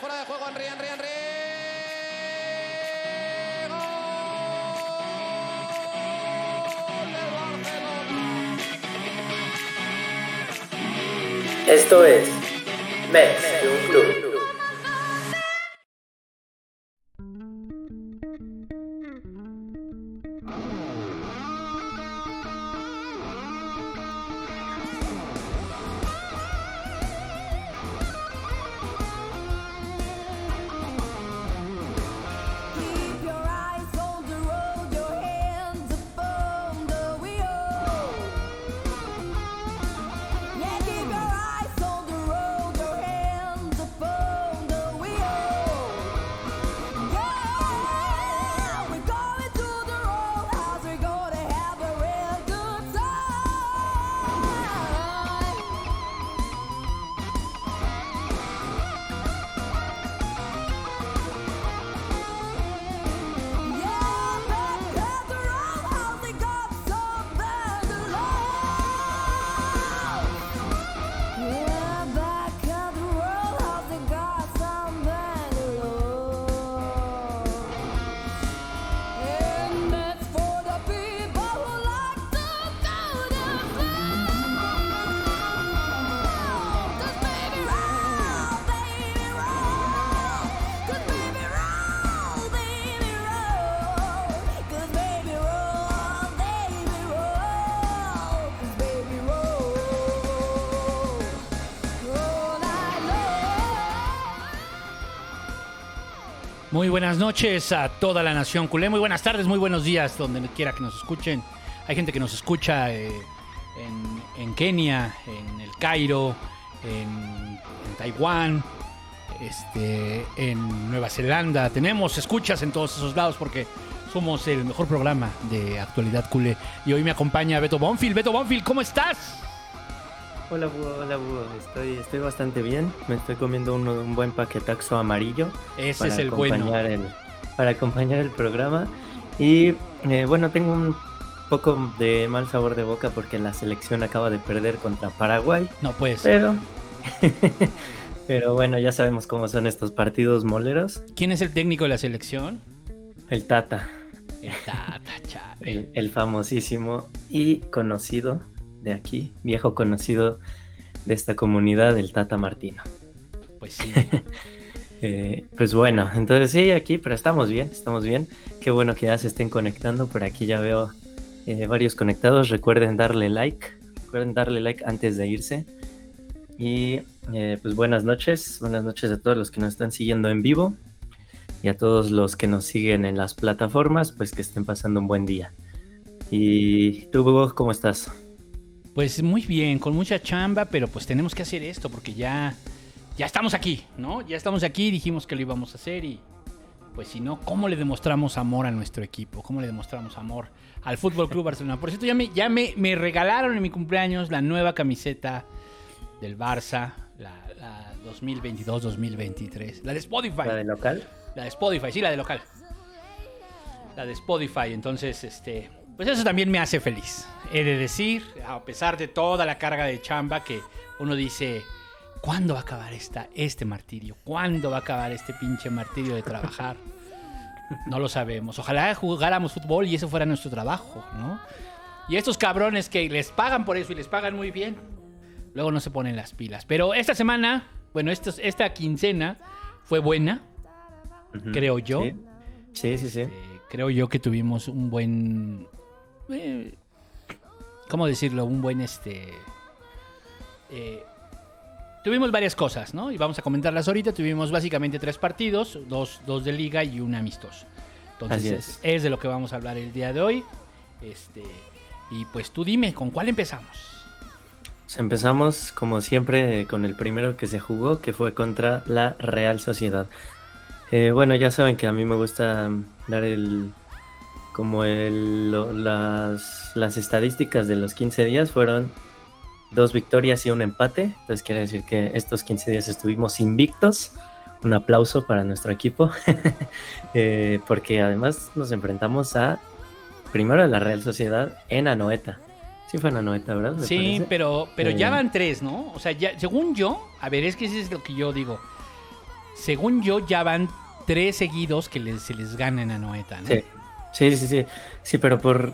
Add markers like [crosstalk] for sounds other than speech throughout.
fuera de juego, Henry, Henry, Henry. Esto es Mets de un Club. Buenas noches a toda la nación culé. Muy buenas tardes, muy buenos días, donde quiera que nos escuchen. Hay gente que nos escucha eh, en, en Kenia, en el Cairo, en, Taiwán, este, en Nueva Zelanda. Tenemos escuchas en todos esos lados porque somos el mejor programa de actualidad culé. Y hoy me acompaña Beto Bonfil. Beto Bonfil, ¿cómo estás? Hola, Búho, hola, Búho. Estoy, estoy bastante bien. Me estoy comiendo un, un buen paquetaxo amarillo. Ese es el bueno. acompañar el- para acompañar el programa. Y eh, bueno, tengo un poco de mal sabor de boca porque la selección acaba de perder contra Paraguay. No, pues. Pero. [laughs] pero bueno, ya sabemos cómo son estos partidos moleros. ¿Quién es el técnico de la selección? El Tata, El Tata, el, el famosísimo y conocido de aquí, viejo conocido de esta comunidad, el Tata Martino. Pues sí. [laughs] Eh, pues bueno, entonces sí, aquí, pero estamos bien, estamos bien. Qué bueno que ya se estén conectando. Por aquí ya veo eh, varios conectados. Recuerden darle like, recuerden darle like antes de irse. Y eh, pues buenas noches, buenas noches a todos los que nos están siguiendo en vivo y a todos los que nos siguen en las plataformas, pues que estén pasando un buen día. Y tú, Hugo, ¿cómo estás? Pues muy bien, con mucha chamba, pero pues tenemos que hacer esto porque ya, ya estamos aquí, ¿no? Ya estamos aquí, dijimos que lo íbamos a hacer y pues si no, ¿cómo le demostramos amor a nuestro equipo? ¿Cómo le demostramos amor al Fútbol Club Barcelona? Por cierto, ya me, ya me, me regalaron en mi cumpleaños la nueva camiseta del Barça, la, la 2022-2023, la de Spotify. ¿La de local? La de Spotify, sí, la de local. La de Spotify, entonces, este, pues eso también me hace feliz. He de decir, a pesar de toda la carga de chamba que uno dice, ¿cuándo va a acabar esta, este martirio? ¿Cuándo va a acabar este pinche martirio de trabajar? No lo sabemos. Ojalá jugáramos fútbol y eso fuera nuestro trabajo, ¿no? Y estos cabrones que les pagan por eso y les pagan muy bien, luego no se ponen las pilas. Pero esta semana, bueno, estos- esta quincena fue buena, creo yo. Sí, sí, sí. sí. Eh, creo yo que tuvimos un buen. Eh, ¿Cómo decirlo? Un buen este. eh, tuvimos varias cosas, ¿no? Y vamos a comentarlas ahorita. Tuvimos básicamente tres partidos: dos, dos de liga y un amistoso. Entonces, es. es. de lo que vamos a hablar el día de hoy. Este. Y pues tú dime, ¿con cuál empezamos? Pues empezamos, como siempre, con el primero que se jugó, que fue contra la Real Sociedad. Eh, bueno, ya saben que a mí me gusta dar el. Como el, lo- las, las estadísticas de los 15 días fueron dos victorias y un empate. Entonces quiere decir que estos 15 días estuvimos invictos. Un aplauso para nuestro equipo. [laughs] Eh, porque además nos enfrentamos a. Primero a la Real Sociedad en Anoeta. Sí fue en Anoeta, ¿verdad? Sí, parece. pero, pero ya Eh. van tres, ¿no? O sea, ya, según yo, a ver, es que eso es lo que yo digo. según yo, ya van tres seguidos que les- se les ganan a Noeta, ¿no? Sí. Sí, sí, sí. Sí, pero por.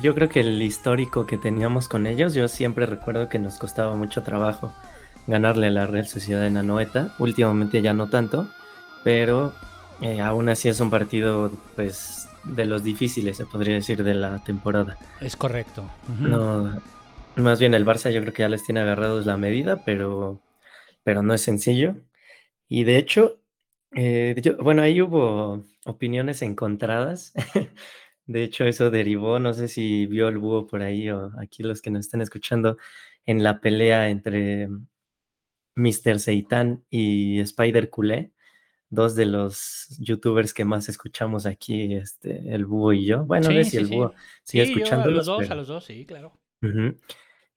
Yo creo que el histórico que teníamos con ellos, yo siempre recuerdo que nos costaba mucho trabajo ganarle a la Real Sociedad en Anoeta. Últimamente ya no tanto, pero eh, aún así es un partido, pues, de los difíciles, se podría decir, de la temporada. Es correcto. No, más bien el Barça yo creo que ya les tiene agarrados la medida, pero, pero no es sencillo. Y de hecho, eh, yo- bueno, ahí hubo opiniones encontradas. [laughs] De hecho, eso derivó, no sé si vio el búho por ahí o aquí los que nos están escuchando, en la pelea entre Mr. Seitan y Spider Culé, dos de los youtubers que más escuchamos aquí, este, el búho y yo. Bueno, no Sí, sé si sí, el búho Sí, sigue yo a escuchándolos, los dos, pero- a los dos, sí, claro. Ujú.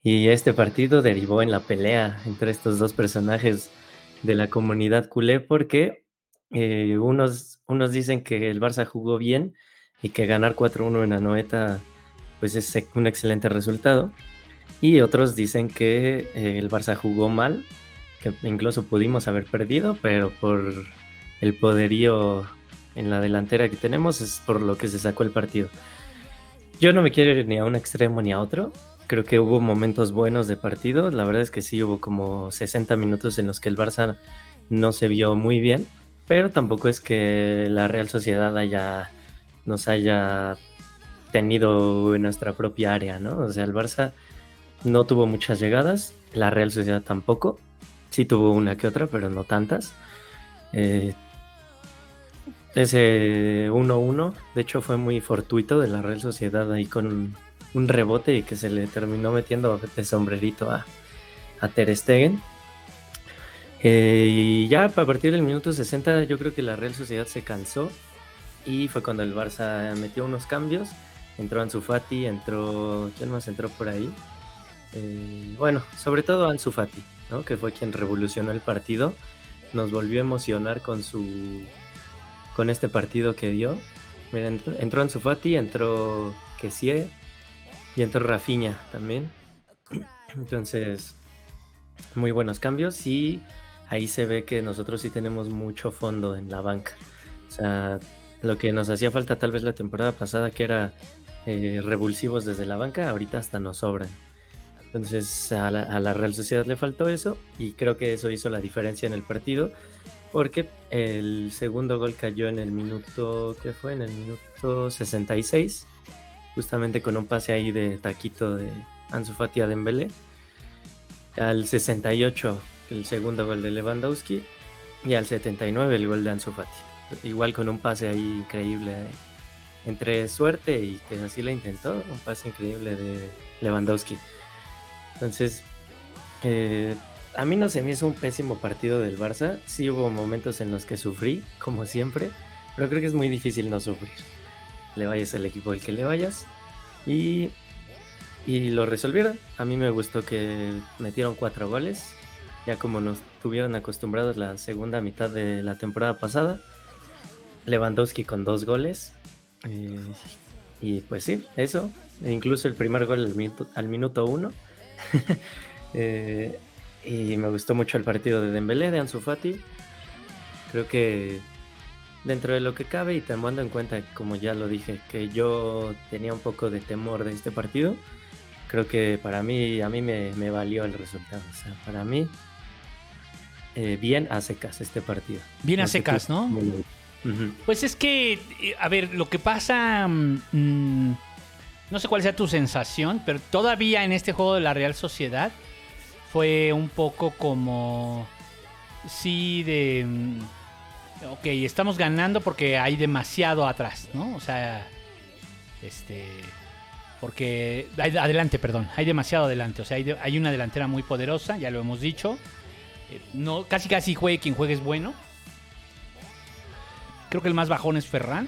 Y este partido derivó en la pelea entre estos dos personajes de la comunidad culé porque eh, unos, unos dicen que el Barça jugó bien y que ganar 4-1 en Anoeta pues es un excelente resultado. Y otros dicen que eh, el Barça jugó mal, que incluso pudimos haber perdido, pero por el poderío en la delantera que tenemos es por lo que se sacó el partido. Yo no me quiero ir ni a un extremo ni a otro. Creo que hubo momentos buenos de partido. La verdad es que sí hubo como 60 minutos en los que el Barça no se vio muy bien, pero tampoco es que la Real Sociedad haya nos haya tenido en nuestra propia área, ¿no? O sea, el Barça no tuvo muchas llegadas, la Real Sociedad tampoco. Sí tuvo una que otra, pero no tantas. Eh, ese 1-1, de hecho, fue muy fortuito de la Real Sociedad ahí con un rebote y que se le terminó metiendo de sombrerito a, a Ter Stegen. Eh, y ya a partir del minuto 60 yo creo que la Real Sociedad se cansó y fue cuando el Barça metió unos cambios. Entró Ansu Fati, entró... ¿Quién más entró por ahí? Eh, bueno, sobre todo Ansu Fati, ¿no? que fue quien revolucionó el partido. Nos volvió a emocionar con su con este partido que dio. Mira, entró, entró Ansu Fati, entró Kessie y entró Rafinha también. [clears throat] Entonces, muy buenos cambios y ahí se ve que nosotros sí tenemos mucho fondo en la banca. O sea, lo que nos hacía falta tal vez la temporada pasada, que era eh, revulsivos desde la banca, ahorita hasta nos sobran. Entonces a la, Real Sociedad le faltó eso y creo que eso hizo la diferencia en el partido porque el segundo gol cayó en el minuto, ¿qué fue? En el minuto 66, justamente con un pase ahí de taquito de Ansu Fati a Dembélé. Al 68 el segundo gol de Lewandowski y al 79 el gol de Ansu Fati. Igual con un pase ahí increíble eh, entre suerte y que así la intentó, un pase increíble de Lewandowski. Entonces, eh, a mí no se me hizo un pésimo partido del Barça. Sí hubo momentos en los que sufrí, como siempre, pero creo que es muy difícil no sufrir. Le vayas al equipo al que le vayas. Y, y lo resolvieron. A mí me gustó que metieron cuatro goles, ya como nos tuvieron acostumbrados la segunda mitad de la temporada pasada. Lewandowski con dos goles. Eh, y pues sí, eso. E incluso el primer gol al minuto, al minuto uno. [laughs] eh, y me gustó mucho el partido de Dembélé, de Ansu Fati. Creo que dentro de lo que cabe y tomando en cuenta, como ya lo dije, que yo tenía un poco de temor de este partido, creo que para mí, a mí me, me valió el resultado. O sea, para mí, eh, bien a secas este partido. Bien a secas, ¿no? Uh -huh. Pues es que, eh, a ver, lo que pasa, mmm, no sé cuál sea tu sensación, pero todavía en este juego de la Real Sociedad fue un poco como, sí, de, mm, ok, estamos ganando porque hay demasiado atrás, ¿no? O sea, este, porque, hay, adelante, perdón, hay demasiado adelante, o sea, hay, de, hay una delantera muy poderosa, ya lo hemos dicho, no, casi casi juegue quien juegue es bueno. Creo que el más bajón es Ferran,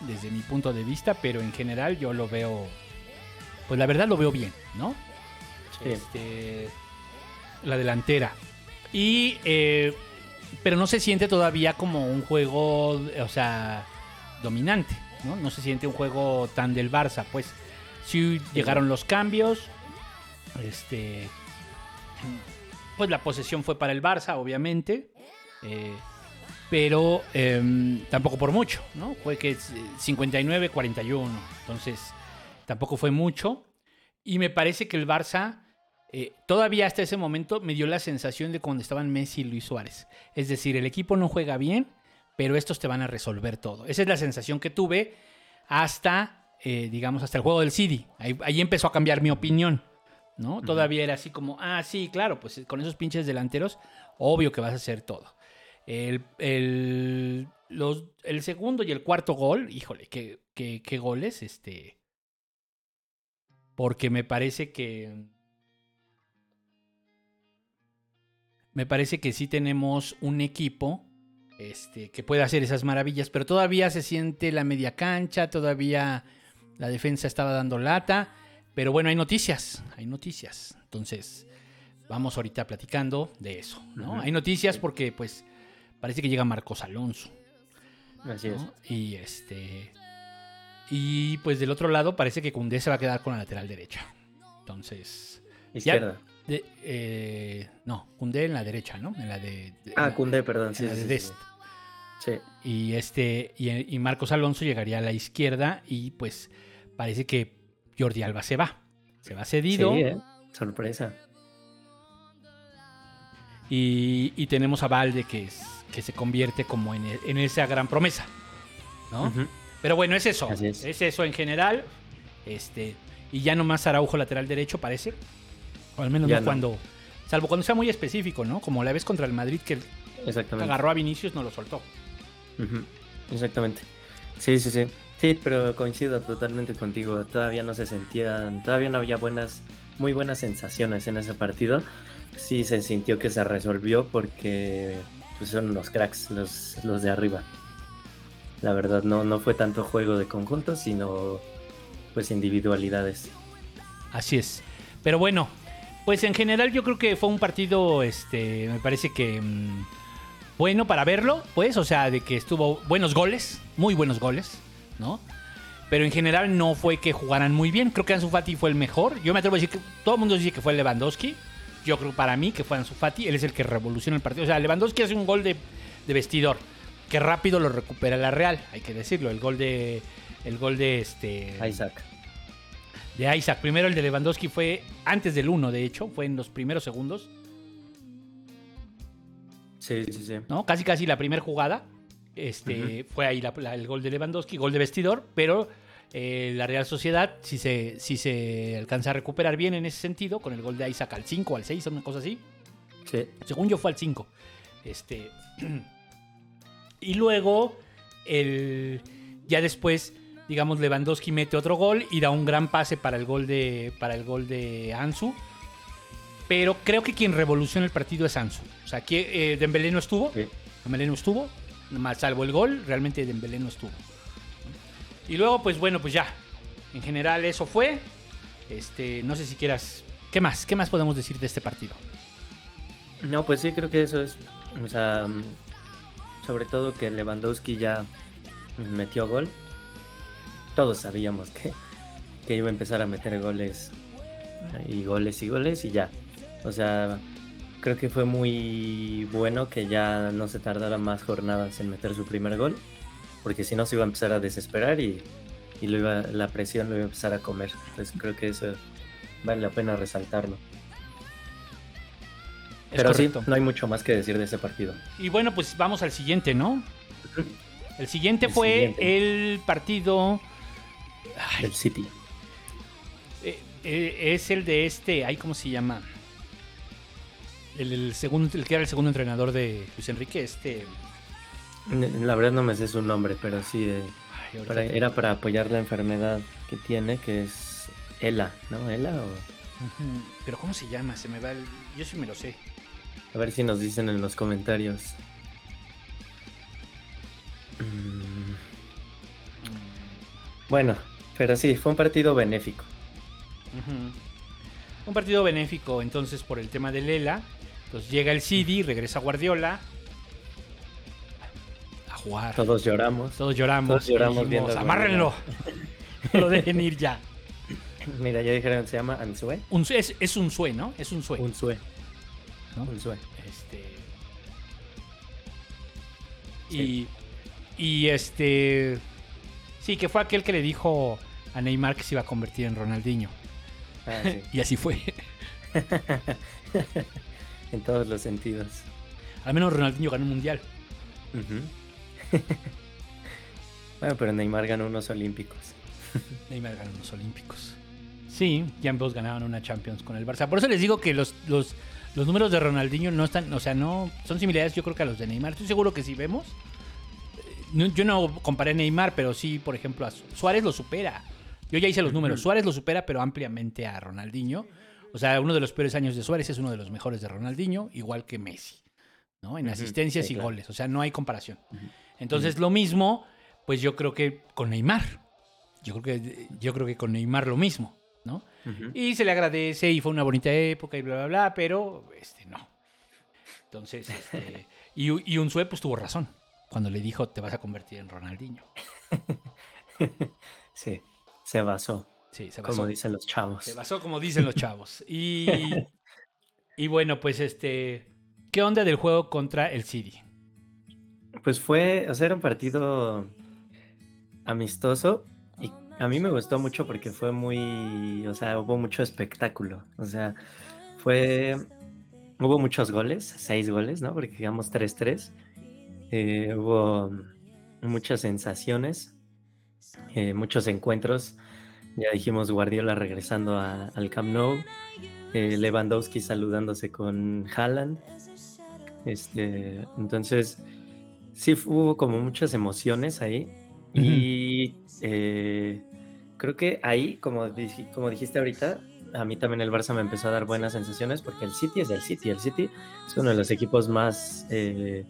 desde mi punto de vista, pero en general yo lo veo, pues la verdad lo veo bien, ¿no? Sí. Este, la delantera. Y, eh, pero no se siente todavía como un juego, o sea, dominante, ¿no? No se siente un juego tan del Barça, pues sí llegaron los cambios, este, pues la posesión fue para el Barça, obviamente. Eh, pero em, tampoco por mucho, ¿no? Fue que 59-41, entonces tampoco fue mucho. Y me parece que el Barça eh, todavía hasta ese momento me dio la sensación de cuando estaban Messi y Luis Suárez. Es decir, el equipo no juega bien, pero estos te van a resolver todo. Esa es la sensación que tuve hasta, eh, digamos, hasta el juego del CD. Ahí, empezó a cambiar mi opinión, ¿no? Todavía era así como, ah, sí, claro, pues con esos pinches delanteros, obvio que vas a hacer todo. El, el, los, el segundo y el cuarto gol, híjole, qué, qué, qué goles, este... Porque me parece que me parece que sí tenemos un equipo este, que puede hacer esas maravillas, pero todavía se siente la media cancha, todavía la defensa estaba dando lata, pero bueno, hay noticias, hay noticias. Entonces, vamos ahorita platicando de eso, ¿no? Hay noticias porque, pues, parece que llega Marcos Alonso. Así es. Y este. Y pues del otro lado parece que Cundé se va a quedar con la lateral derecha. Entonces. Izquierda. De, eh, no, Cundé en la derecha, ¿no? En la de. ah, Cundé, perdón. Sí, sí, sí, Y este. Y, Marcos Alonso llegaría a la izquierda. Y pues parece que Jordi Alba se va. Se va cedido. Sí, ¿eh? Sorpresa. Y, tenemos a Valde que, es, que se convierte como en, en esa gran promesa. ¿No? Pero bueno, es eso. Es. es. eso en general. Este. Y ya nomás Araujo lateral derecho, parece. O al menos no, cuando. Salvo cuando sea muy específico, ¿no? Como la vez contra el Madrid que agarró a Vinicius, no lo soltó. Exactamente. Sí, sí, sí. Sí, pero coincido totalmente contigo. Todavía no se sentían, todavía no había buenas, muy buenas sensaciones en ese partido. Sí se sintió que se resolvió porque pues, son los cracks, los, los de arriba. La verdad, no, no fue tanto juego de conjunto, sino pues individualidades. Así es. Pero bueno, pues en general yo creo que fue un partido, este, me parece que mm, bueno para verlo, pues, o sea, de que estuvo buenos goles, muy buenos goles, ¿no? Pero en general no fue que jugaran muy bien. Creo que Ansu Fati fue el mejor. Yo me atrevo a decir que todo el mundo dice que fue Lewandowski. Yo creo para mí que fue Ansu Fati. Él es el que revoluciona el partido. O sea, Lewandowski hace un gol de, de vestidor. Que rápido lo recupera la Real, hay que decirlo. El gol de. El gol de este. Isaac de Isaac. Primero el de Lewandowski fue antes del 1, de hecho, fue en los primeros segundos. Sí, sí, sí. ¿No? Casi, casi la primera jugada. Este, Fue ahí el gol de Lewandowski, gol de vestidor, pero eh, la Real Sociedad, si se, si se alcanza a recuperar bien en ese sentido, con el gol de Isaac al 5, al 6, una cosa así. Sí. Según yo fue al 5. Este, [clears throat] y luego, el, ya después digamos, Lewandowski mete otro gol y da un gran pase para el gol de, para el gol de Ansu. Pero creo que quien revoluciona el partido es Ansu. O sea, que eh, Dembélé no estuvo. Dembélé no estuvo. Más salvo el gol, realmente Dembélé no estuvo. Y luego, pues bueno, pues ya. En general eso fue. Este, no sé si quieras... ¿Qué más? ¿Qué más podemos decir de este partido? No, pues sí, creo que eso es... O sea, sobre todo que Lewandowski ya metió gol todos sabíamos que, iba a empezar a meter goles y goles y goles y ya. O sea, creo que fue muy bueno que ya no se tardara más jornadas en meter su primer gol, porque si no se iba a empezar a desesperar y, lo iba, la presión lo iba a empezar a comer. Entonces creo que eso vale la pena resaltarlo. Pero sí, no hay mucho más que decir de ese partido. Y bueno, pues vamos al siguiente, ¿no? El siguiente fue el partido el City. Eh, eh, es el de este, ay, ¿cómo se llama? El, segundo, el que era el segundo entrenador de Luis Enrique, este. La verdad no me sé su nombre, pero sí, eh, era para apoyar la enfermedad que tiene, que es ELA, ¿no? ¿ELA o...? Pero ¿cómo se llama? Se me va Yo sí me lo sé. A ver si nos dicen en los comentarios. Mm. Bueno, pero sí, fue un partido benéfico. Un partido benéfico, entonces, por el tema de Lela. Entonces llega el CD, regresa Guardiola. A jugar. Todos lloramos. Todos lloramos. Todos lloramos viendo. Amárrenlo. no [laughs] lo dejen ir ya. Mira, ya dijeron, se llama Ansue. Un, es, es un sue, ¿no? Es un sue. Un sue. ¿No? Un sue. Este... Y, y este. Sí, que fue aquel que le dijo a Neymar que se iba a convertir en Ronaldinho. Ah, sí. [laughs] Y así fue. [laughs] en todos los sentidos. Al menos Ronaldinho ganó un mundial. [laughs] Bueno, pero Neymar ganó unos olímpicos. [laughs] Neymar ganó unos olímpicos. Sí, ya ambos ganaban una Champions con el Barça. Por eso les digo que los, los, los números de Ronaldinho no están, o sea, no son similares yo creo que a los de Neymar. Estoy seguro que si vemos, eh, no- yo no comparé a Neymar, pero sí, por ejemplo, a Su- Suárez lo supera. Yo ya hice los números. Suárez lo supera, pero ampliamente a Ronaldinho. O sea, uno de los peores años de Suárez es uno de los mejores de Ronaldinho, igual que Messi, ¿no? En asistencias sí, y claro. goles. O sea, no hay comparación. Entonces, lo mismo, pues yo creo que con Neymar. Yo creo que, yo creo que con Neymar lo mismo, ¿no? Y se le agradece y fue una bonita época y bla, bla, bla, pero este no. Entonces, este, y, y Unzué pues tuvo razón cuando le dijo te vas a convertir en Ronaldinho. [laughs] Sí, se basó, Sí, se basó. como dicen los chavos. Se basó como dicen los chavos. [laughs] Y, y bueno, pues este, ¿qué onda del juego contra el City? Pues fue, o sea, era un partido amistoso y a mí me gustó mucho porque fue muy, o sea, hubo mucho espectáculo. O sea, fue, hubo muchos goles, seis goles, ¿no? Porque digamos 3-3. Eh, hubo muchas sensaciones, eh, muchos encuentros. Ya dijimos Guardiola regresando a- al Camp Nou, eh, Lewandowski saludándose con Haaland. Este, entonces, sí hubo como muchas emociones ahí. Y eh, creo que ahí, como, como dijiste ahorita, a mí también el Barça me empezó a dar buenas sensaciones porque el City es el City. El City es uno de los equipos más, eh,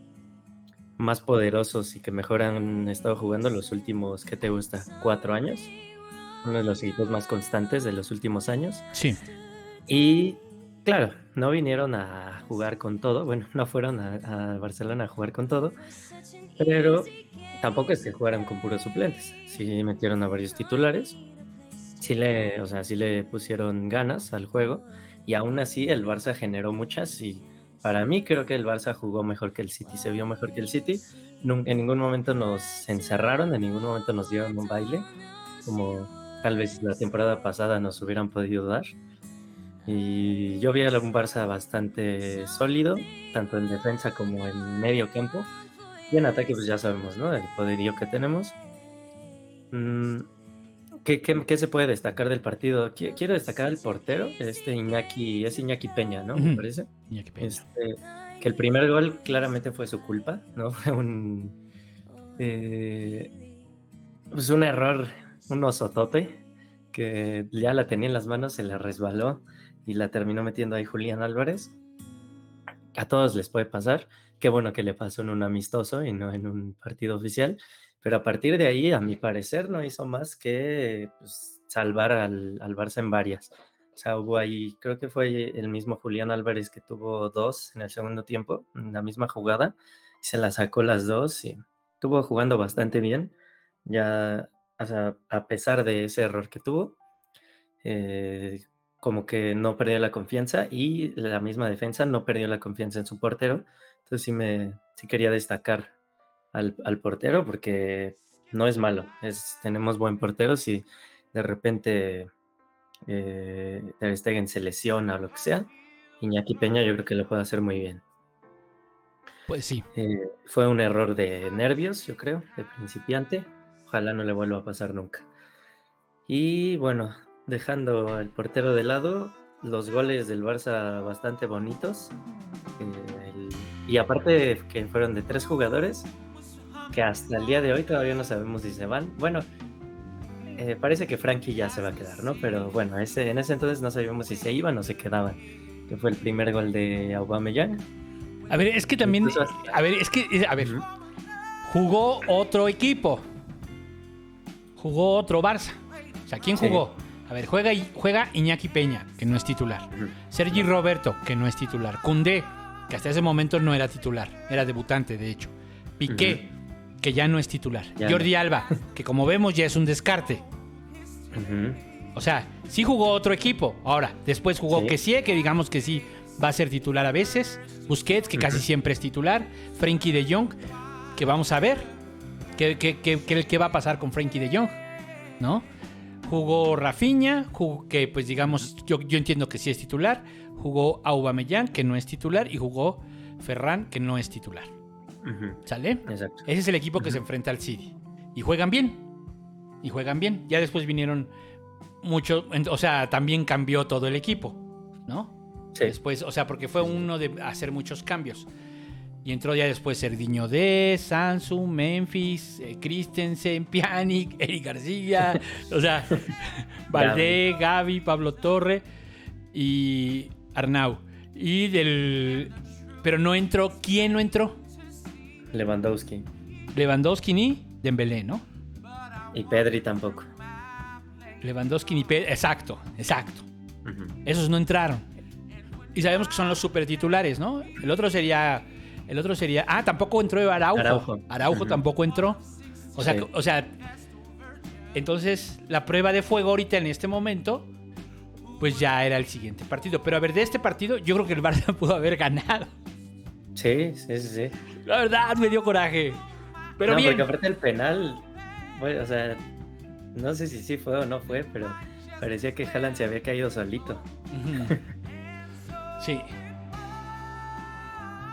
más poderosos y que mejor han estado jugando los últimos, ¿qué te gusta? ¿Cuatro años? Uno de los equipos más constantes de los últimos años. Sí. Y claro, no vinieron a jugar con todo, bueno, no fueron a, a Barcelona a jugar con todo, pero tampoco es que jugaran con puros suplentes. Sí metieron a varios titulares, sí le, o sea, sí le pusieron ganas al juego y aún así el Barça generó muchas y para mí creo que el Barça jugó mejor que el City, se vio mejor que el City. Nun- En ningún momento nos encerraron, en ningún momento nos dieron un baile, como tal vez la temporada pasada nos hubieran podido dar. Y yo vi a un Barça bastante sólido, tanto en defensa como en medio campo. Y en ataque, pues ya sabemos, ¿no? El poderío que tenemos. Mm, ¿Qué, qué, qué se puede destacar del partido? Qui- Quiero destacar al portero, este Iñaki, es Iñaki Peña, ¿no? Me parece. Iñaki Peña. Este, que el primer gol claramente fue su culpa, ¿no? [laughs] Fue un. eh, pues un error, un osotote, que ya la tenía en las manos, se la resbaló y la terminó metiendo ahí Julián Álvarez. A todos les puede pasar. Qué bueno que le pasó en un amistoso y no en un partido oficial. Pero a partir de ahí, a mi parecer, no hizo más que pues, salvar al, al Barça en varias. O sea, hubo ahí, creo que fue el mismo Julián Álvarez que tuvo dos en el segundo tiempo, en la misma jugada, se la sacó las dos y estuvo jugando bastante bien. Ya, o sea, a pesar de ese error que tuvo, eh, como que no perdió la confianza y la misma defensa no perdió la confianza en su portero. Entonces sí me sí quería destacar al, al portero porque no es malo. Es, tenemos buen portero si de repente eh, Ter Stegen se lesiona o lo que sea. Iñaki Peña yo creo que lo puede hacer muy bien. Pues sí. Eh, fue un error de nervios, yo creo, de principiante. Ojalá no le vuelva a pasar nunca. Y bueno, dejando al portero de lado, los goles del Barça bastante bonitos. Eh, el- y aparte que fueron de tres jugadores, que hasta el día de hoy todavía no sabemos si se van. Bueno, eh, parece que Frankie ya se va a quedar, ¿no? Pero bueno, ese, en ese entonces no sabíamos si se iban o se quedaban. Que fue el primer gol de Aubameyang. A ver, es que también. Hasta- A ver, es que. A ver. Jugó otro equipo. Jugó otro Barça. O sea, ¿quién Sí. jugó? A ver, juega, juega Iñaki Peña, que no es titular. Sergi Roberto, que no es titular. Cundé, que hasta ese momento no era titular. Era debutante, de hecho. Piqué, que ya no es titular. Ya Jordi Alba, que como vemos ya es un descarte. O sea, sí jugó otro equipo. Ahora, después jugó Sí. que sí, que digamos que sí va a ser titular a veces. Busquets, que casi siempre es titular. Frenkie de Jong. que vamos a ver qué, qué- qué- qué- qué va a pasar con Frankie de Jong, ¿no? Jugó Rafinha, jugó- que pues digamos, yo, yo entiendo que sí es titular. Jugó Aubameyang, que no es titular. Y jugó Ferran, que no es titular. ¿Sale? Exacto. Ese es el equipo que se enfrenta al City. Y juegan bien. Y juegan bien. Ya después vinieron muchos. O sea, también cambió todo el equipo. ¿No? Sí. Después, o sea, porque fue uno de hacer muchos cambios. Y entró ya después Serdiño D, Samsung, Memphis, eh, Christensen, [laughs] Pjanic, Eric García, o sea, [laughs] Valdé, Gaby, Pablo Torre y Arnau. Y del. Pero no entró. ¿Quién no entró? Lewandowski. Lewandowski ni Dembélé, ¿no? Y Pedri tampoco. Lewandowski ni Pedro. Exacto, exacto. Esos no entraron. Y sabemos que son los super titulares, ¿no? El otro sería. El otro sería. Ah, tampoco entró Araujo. Araujo, Araujo. Tampoco entró. O sea, Sí. o sea. Entonces, la prueba de fuego ahorita en este momento. Pues ya era el siguiente partido. Pero a ver, de este partido, yo creo que el Barça [laughs] pudo haber ganado. Sí, sí, sí, sí. La verdad, me dio coraje. Pero no, bien. porque aparte el penal, bueno, o sea, no sé si sí fue o no fue, pero parecía que Haaland se había caído solito. [laughs] Sí.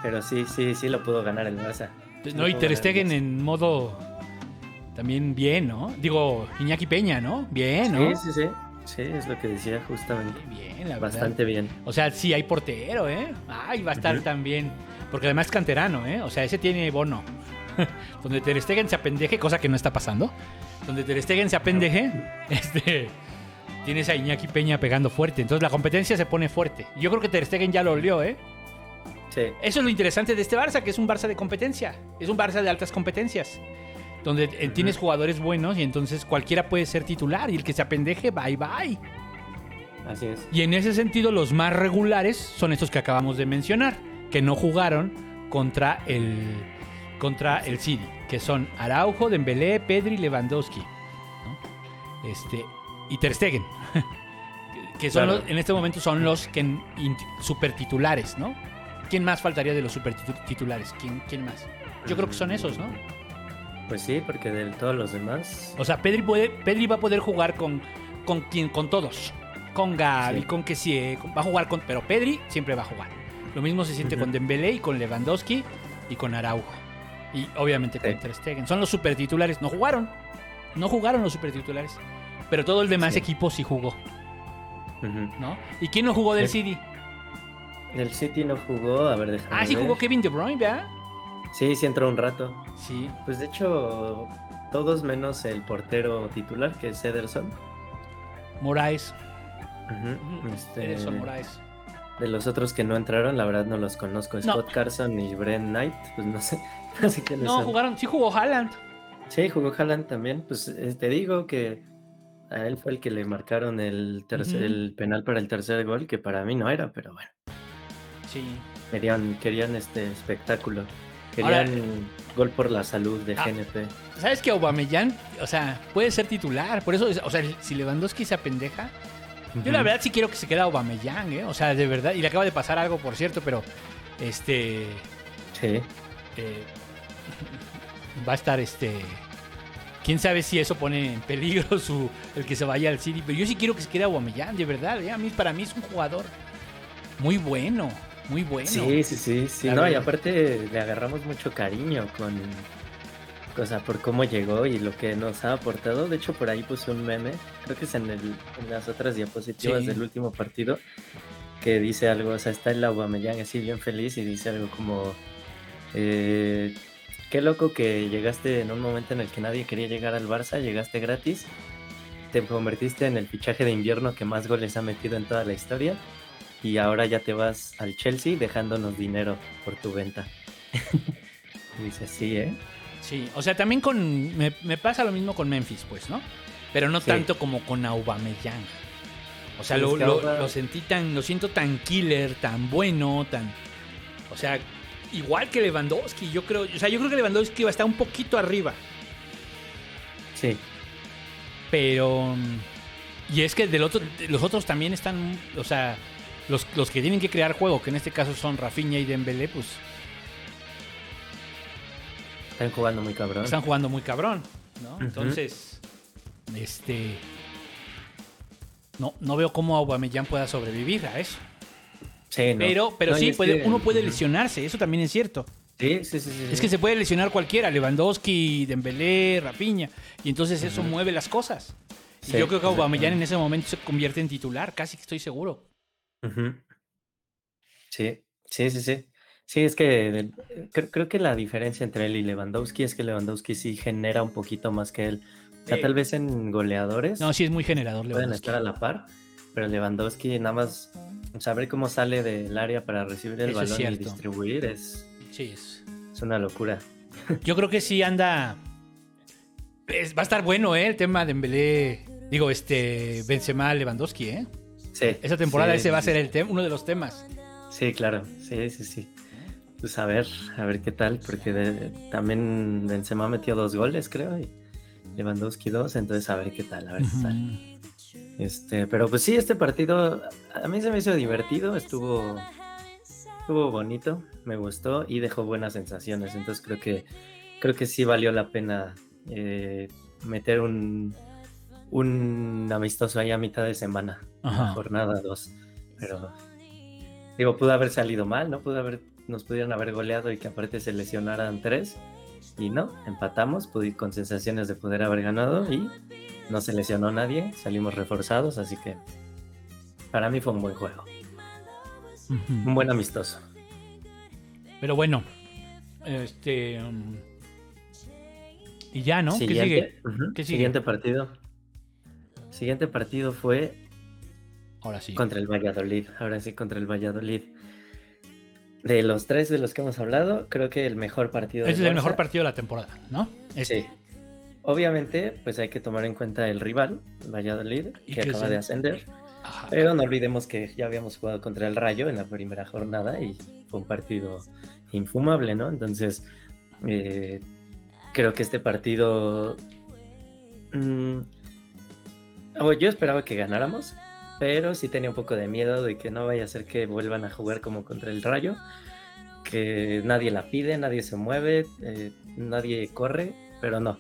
Pero sí, sí, sí lo pudo ganar el Barça. Sí No, y Ter Stegen en modo también bien, ¿no? Digo, Iñaki Peña, ¿no? Bien, ¿no? Sí, sí, sí. Sí, es lo que decía justamente. Bien, la verdad. Bastante bien. O sea, sí hay portero, ¿eh? Ay, va a estar también. Porque además es canterano, ¿eh? O sea, ese tiene bono. [laughs] Donde Ter Stegen se apendeje, cosa que no está pasando. Donde Ter Stegen se apendeje, [laughs] este, tienes a Iñaki Peña pegando fuerte. Entonces la competencia se pone fuerte. Yo creo que Ter Stegen ya lo olió, ¿eh? Sí, Eso es lo interesante de este Barça, que es un Barça de competencia. Es un Barça de altas competencias. Donde eh, tienes jugadores buenos y entonces cualquiera puede ser titular. Y el que se apendeje, bye bye. así es. Y en ese sentido, los más regulares son estos que acabamos de mencionar, que no jugaron contra el, contra el City, que son Araujo, Dembélé, Pedri, Lewandowski. ¿no? Este, y Ter Stegen. [laughs] que- son Claro. los- en este momento son los que in- super titulares, ¿no? ¿Quién más faltaría de los super titu- titulares? ¿Quién, quién más? Yo creo que son esos, ¿no? Pues sí, porque de todos los demás. O sea, Pedri, puede, Pedri va a poder jugar con, con, quien, con todos. Con Gaby, Sí. con Kessie, con- va a jugar con... Pero Pedri siempre va a jugar. Lo mismo se siente con Dembélé y con Lewandowski y con Araujo. Y obviamente con. Ter Stegen. Son los super titulares. No jugaron. No jugaron los super titulares. Pero todo el demás Sí. equipo sí jugó. ¿no? ¿Y quién no jugó del. City? El City no jugó, a ver, déjame Ah, sí ver. jugó Kevin De Bruyne, ¿verdad? Sí, sí entró un rato. Sí. Pues de hecho, todos menos el portero titular, que es Ederson. Moraes. Este, Ederson Moraes. De los otros que no entraron, la verdad no los conozco. No. Scott Carson y Brent Knight, pues no sé, [laughs] no sé quiénes No, son. jugaron. Sí jugó Haaland. Sí, jugó Haaland también. Pues eh, te digo que a él fue el que le marcaron el, tercer, el penal para el tercer gol, que para mí no era, pero bueno. Sí. Querían, querían este espectáculo. Ahora- Querían gol por la salud de Ah. GNP. ¿Sabes que Aubameyang, o sea, puede ser titular? Por eso, o sea, si Lewandowski se apendeja, yo la verdad sí quiero que se quede Aubameyang, ¿eh? O sea, de verdad, y le acaba de pasar algo, por cierto, pero este Sí, eh, [laughs] va a estar este quién sabe si eso pone en peligro su el que se vaya al City, pero yo sí quiero que se quede Aubameyang, de verdad, ¿eh? A mí para mí es un jugador muy bueno, muy bueno. sí, sí, sí, sí. La No, y aparte le agarramos mucho cariño con, o sea, por cómo llegó y lo que nos ha aportado. De hecho, por ahí puse un meme, creo que es en, el, en las otras diapositivas Sí. del último partido, que dice algo, o sea, está el Aubameyang así bien feliz y dice algo como, eh, qué loco que llegaste en un momento en el que nadie quería llegar al Barça, llegaste gratis, te convertiste en el fichaje de invierno que más goles ha metido en toda la historia y ahora ya te vas al Chelsea dejándonos dinero por tu venta. [laughs] dice, sí, ¿eh? Sí, o sea, también con. Me, me pasa lo mismo con Memphis, pues, ¿no? Pero no Sí. tanto como con Aubameyang. O sea, Sí, lo, lo- sentí tan. Lo siento tan killer, tan bueno, tan. O sea, igual que Lewandowski. Yo creo. O sea, yo creo que Lewandowski va a estar un poquito arriba. Sí, Pero. Y es que del otro, los otros también están. O sea, los, los que tienen que crear juego, que en este caso son Rafinha y Dembélé, pues. Están jugando muy cabrón. Están jugando muy cabrón, ¿no? Entonces, este... No, no veo cómo Aubameyang pueda sobrevivir a eso. Sí, no. Pero, pero No, sí, puede, que- uno puede lesionarse, eso también es cierto. Sí, sí, sí. sí, Es que se puede lesionar cualquiera, Lewandowski, Dembélé, Rapiña, y entonces eso mueve las cosas. Y yo creo que Aubameyang en ese momento se convierte en titular, casi que estoy seguro. Ujú. Sí, sí, sí, sí. Sí, es que eh, creo, creo que la diferencia entre él y Lewandowski es que Lewandowski sí genera un poquito más que él. O sea, Sí. tal vez en goleadores No, sí es muy generador pueden Lewandowski. estar a la par, pero Lewandowski nada más saber cómo sale del área para recibir el Eso es balón y cierto. distribuir es, Sí, es- es una locura. [laughs] Yo creo que sí anda. es- va a estar bueno, ¿eh? El tema de Dembélé. Digo, este. Benzema Lewandowski, ¿eh? Sí. Esa temporada sí, ese va a ser el tem- uno de los temas. Sí, claro, sí, sí, sí. Pues a ver, a ver qué tal, porque de- también Benzema metió dos goles, creo, y Lewandowski dos, entonces a ver qué tal, a ver qué tal. Este, pero pues sí, este partido a mí se me hizo divertido, estuvo, estuvo bonito, me gustó y dejó buenas sensaciones, entonces creo que creo que sí valió la pena eh, meter un un amistoso ahí a mitad de semana, Ajá. jornada 2, pero digo, pudo haber salido mal, ¿no? Pudo haber, nos pudieron haber goleado y que aparte se lesionaran tres y no, empatamos, pude, con sensaciones de poder haber ganado y no se lesionó nadie, salimos reforzados, así que para mí fue un buen juego, un buen amistoso. Pero bueno. Este. um, y ya, ¿no? ¿Qué sigue? ¿Qué sigue? Siguiente partido. Siguiente partido fue Ahora sí. contra el Valladolid, ahora sí contra el Valladolid. De los tres de los que hemos hablado, creo que el mejor partido. Ese es el mejor partido de la temporada, ¿no? Este. Sí. Obviamente, pues hay que tomar en cuenta el rival, Valladolid, que que acaba de ascender. Ajá. Pero no olvidemos que ya habíamos jugado contra el Rayo en la primera jornada y fue un partido infumable, ¿no? Entonces, eh, creo que este partido... mm, oh, yo esperaba que ganáramos, pero sí tenía un poco de miedo de que no vaya a ser que vuelvan a jugar como contra el Rayo, que nadie la pide, nadie se mueve, eh, nadie corre, pero no.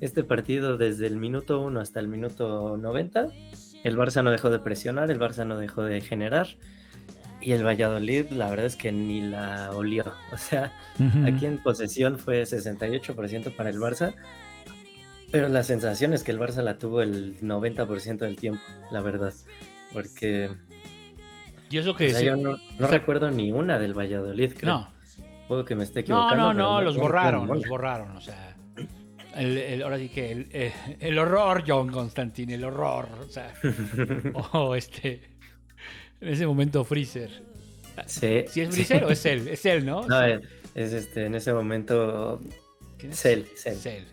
Este partido desde el minuto 1 hasta el minuto 90 el Barça no dejó de presionar, el Barça no dejó de generar. Y el Valladolid, la verdad es que ni la olió. O sea, Ujú. aquí en posesión fue 68% para el Barça. Pero la sensación es que el Barça la tuvo el 90% del tiempo, la verdad. Porque Y eso o que sea, sí- yo no, no o sea- recuerdo ni una del Valladolid, creo. No, Puedo que me esté no, equivocando. no, pero no, los no borraron, los borraron, o sea. El, el- ahora sí que el, eh, el horror, John Constantine, el horror. O sea, [laughs] o este. En ese momento, Freezer. Sí. Si es sí. Freezer o es él, es él, ¿no? [laughs] No, es, es, este, en ese momento ¿Quién es? Cell, Cell. Cell.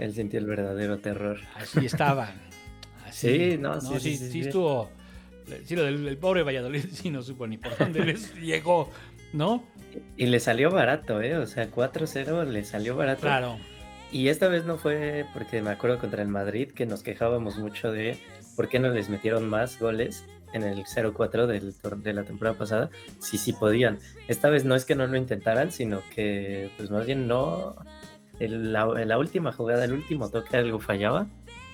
Él sintió el verdadero terror. Así estaban. Así. Sí, no, sí, sí, sí, sí, sí estuvo. Sí, lo del el pobre Valladolid [laughs] sí no supo ni por dónde les [laughs] llegó, ¿no? Y le salió barato, ¿eh? O sea, 4-0 le salió barato. Claro. Y esta vez no fue porque me acuerdo contra el Madrid que nos quejábamos mucho de por qué no les metieron más goles en el 0-4 del tor- de la temporada pasada. Sí, sí podían. Esta vez no es que no lo intentaran, sino que pues más bien no... el- la, en la última jugada, el último toque algo fallaba,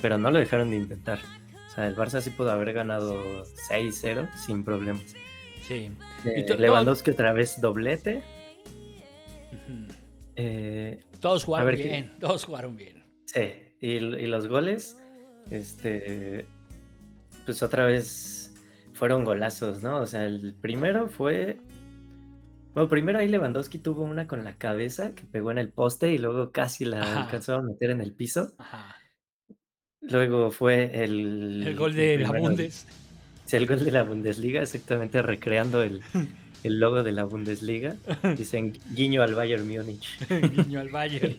pero no lo dejaron de intentar. O sea, el Barça sí pudo haber ganado 6-0 sin problemas. Sí. Eh, Y Lewandowski otra vez doblete. Eh, Todos jugaron ver, ¿qué- bien, todos jugaron bien. Sí, y, y los goles, este, pues otra vez fueron golazos, ¿no? O sea, el primero fue, bueno, primero ahí Lewandowski tuvo una con la cabeza que pegó en el poste y luego casi la Ajá. alcanzó a meter en el piso. Ajá. Luego fue el... El gol de la Bundes. Sí, el gol de la Bundesliga, exactamente recreando el, [laughs] el logo de la Bundesliga. Dicen guiño al Bayern Múnich. [laughs] Guiño al Bayern.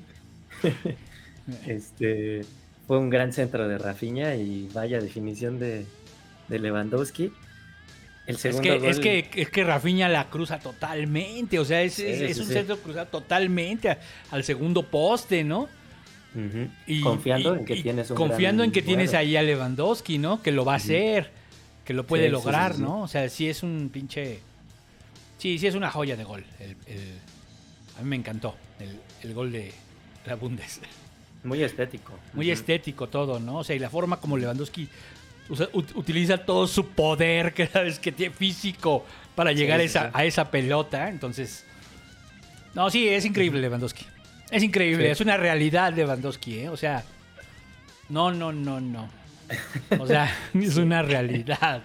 [laughs] Este fue un gran centro de Rafinha y vaya definición de, de Lewandowski. El Es que, gol, es que es que Rafinha la cruza totalmente, o sea, es, Sí, es- es sí, un sí. centro cruzado totalmente a- al segundo poste, ¿no? Y- confiando y- en que y tienes un confiando gran en que tienes ahí a Lewandowski, ¿no? Que lo va a hacer, que lo puede lograr. ¿no? O sea, sí es un pinche sí, sí es una joya de gol. el- el- a mí me encantó el, el gol de, la Bundes. Muy estético. Muy estético todo, ¿no? O sea, y la forma como Lewandowski usa- utiliza todo su poder [laughs] cada vez que tiene físico para llegar a, esa, sí. a esa pelota. Entonces, no, sí, es increíble Lewandowski. Es increíble, Sí. es una realidad Lewandowski, ¿eh? O sea, no, no, no, no. O sea, [laughs] [laughs] es una realidad.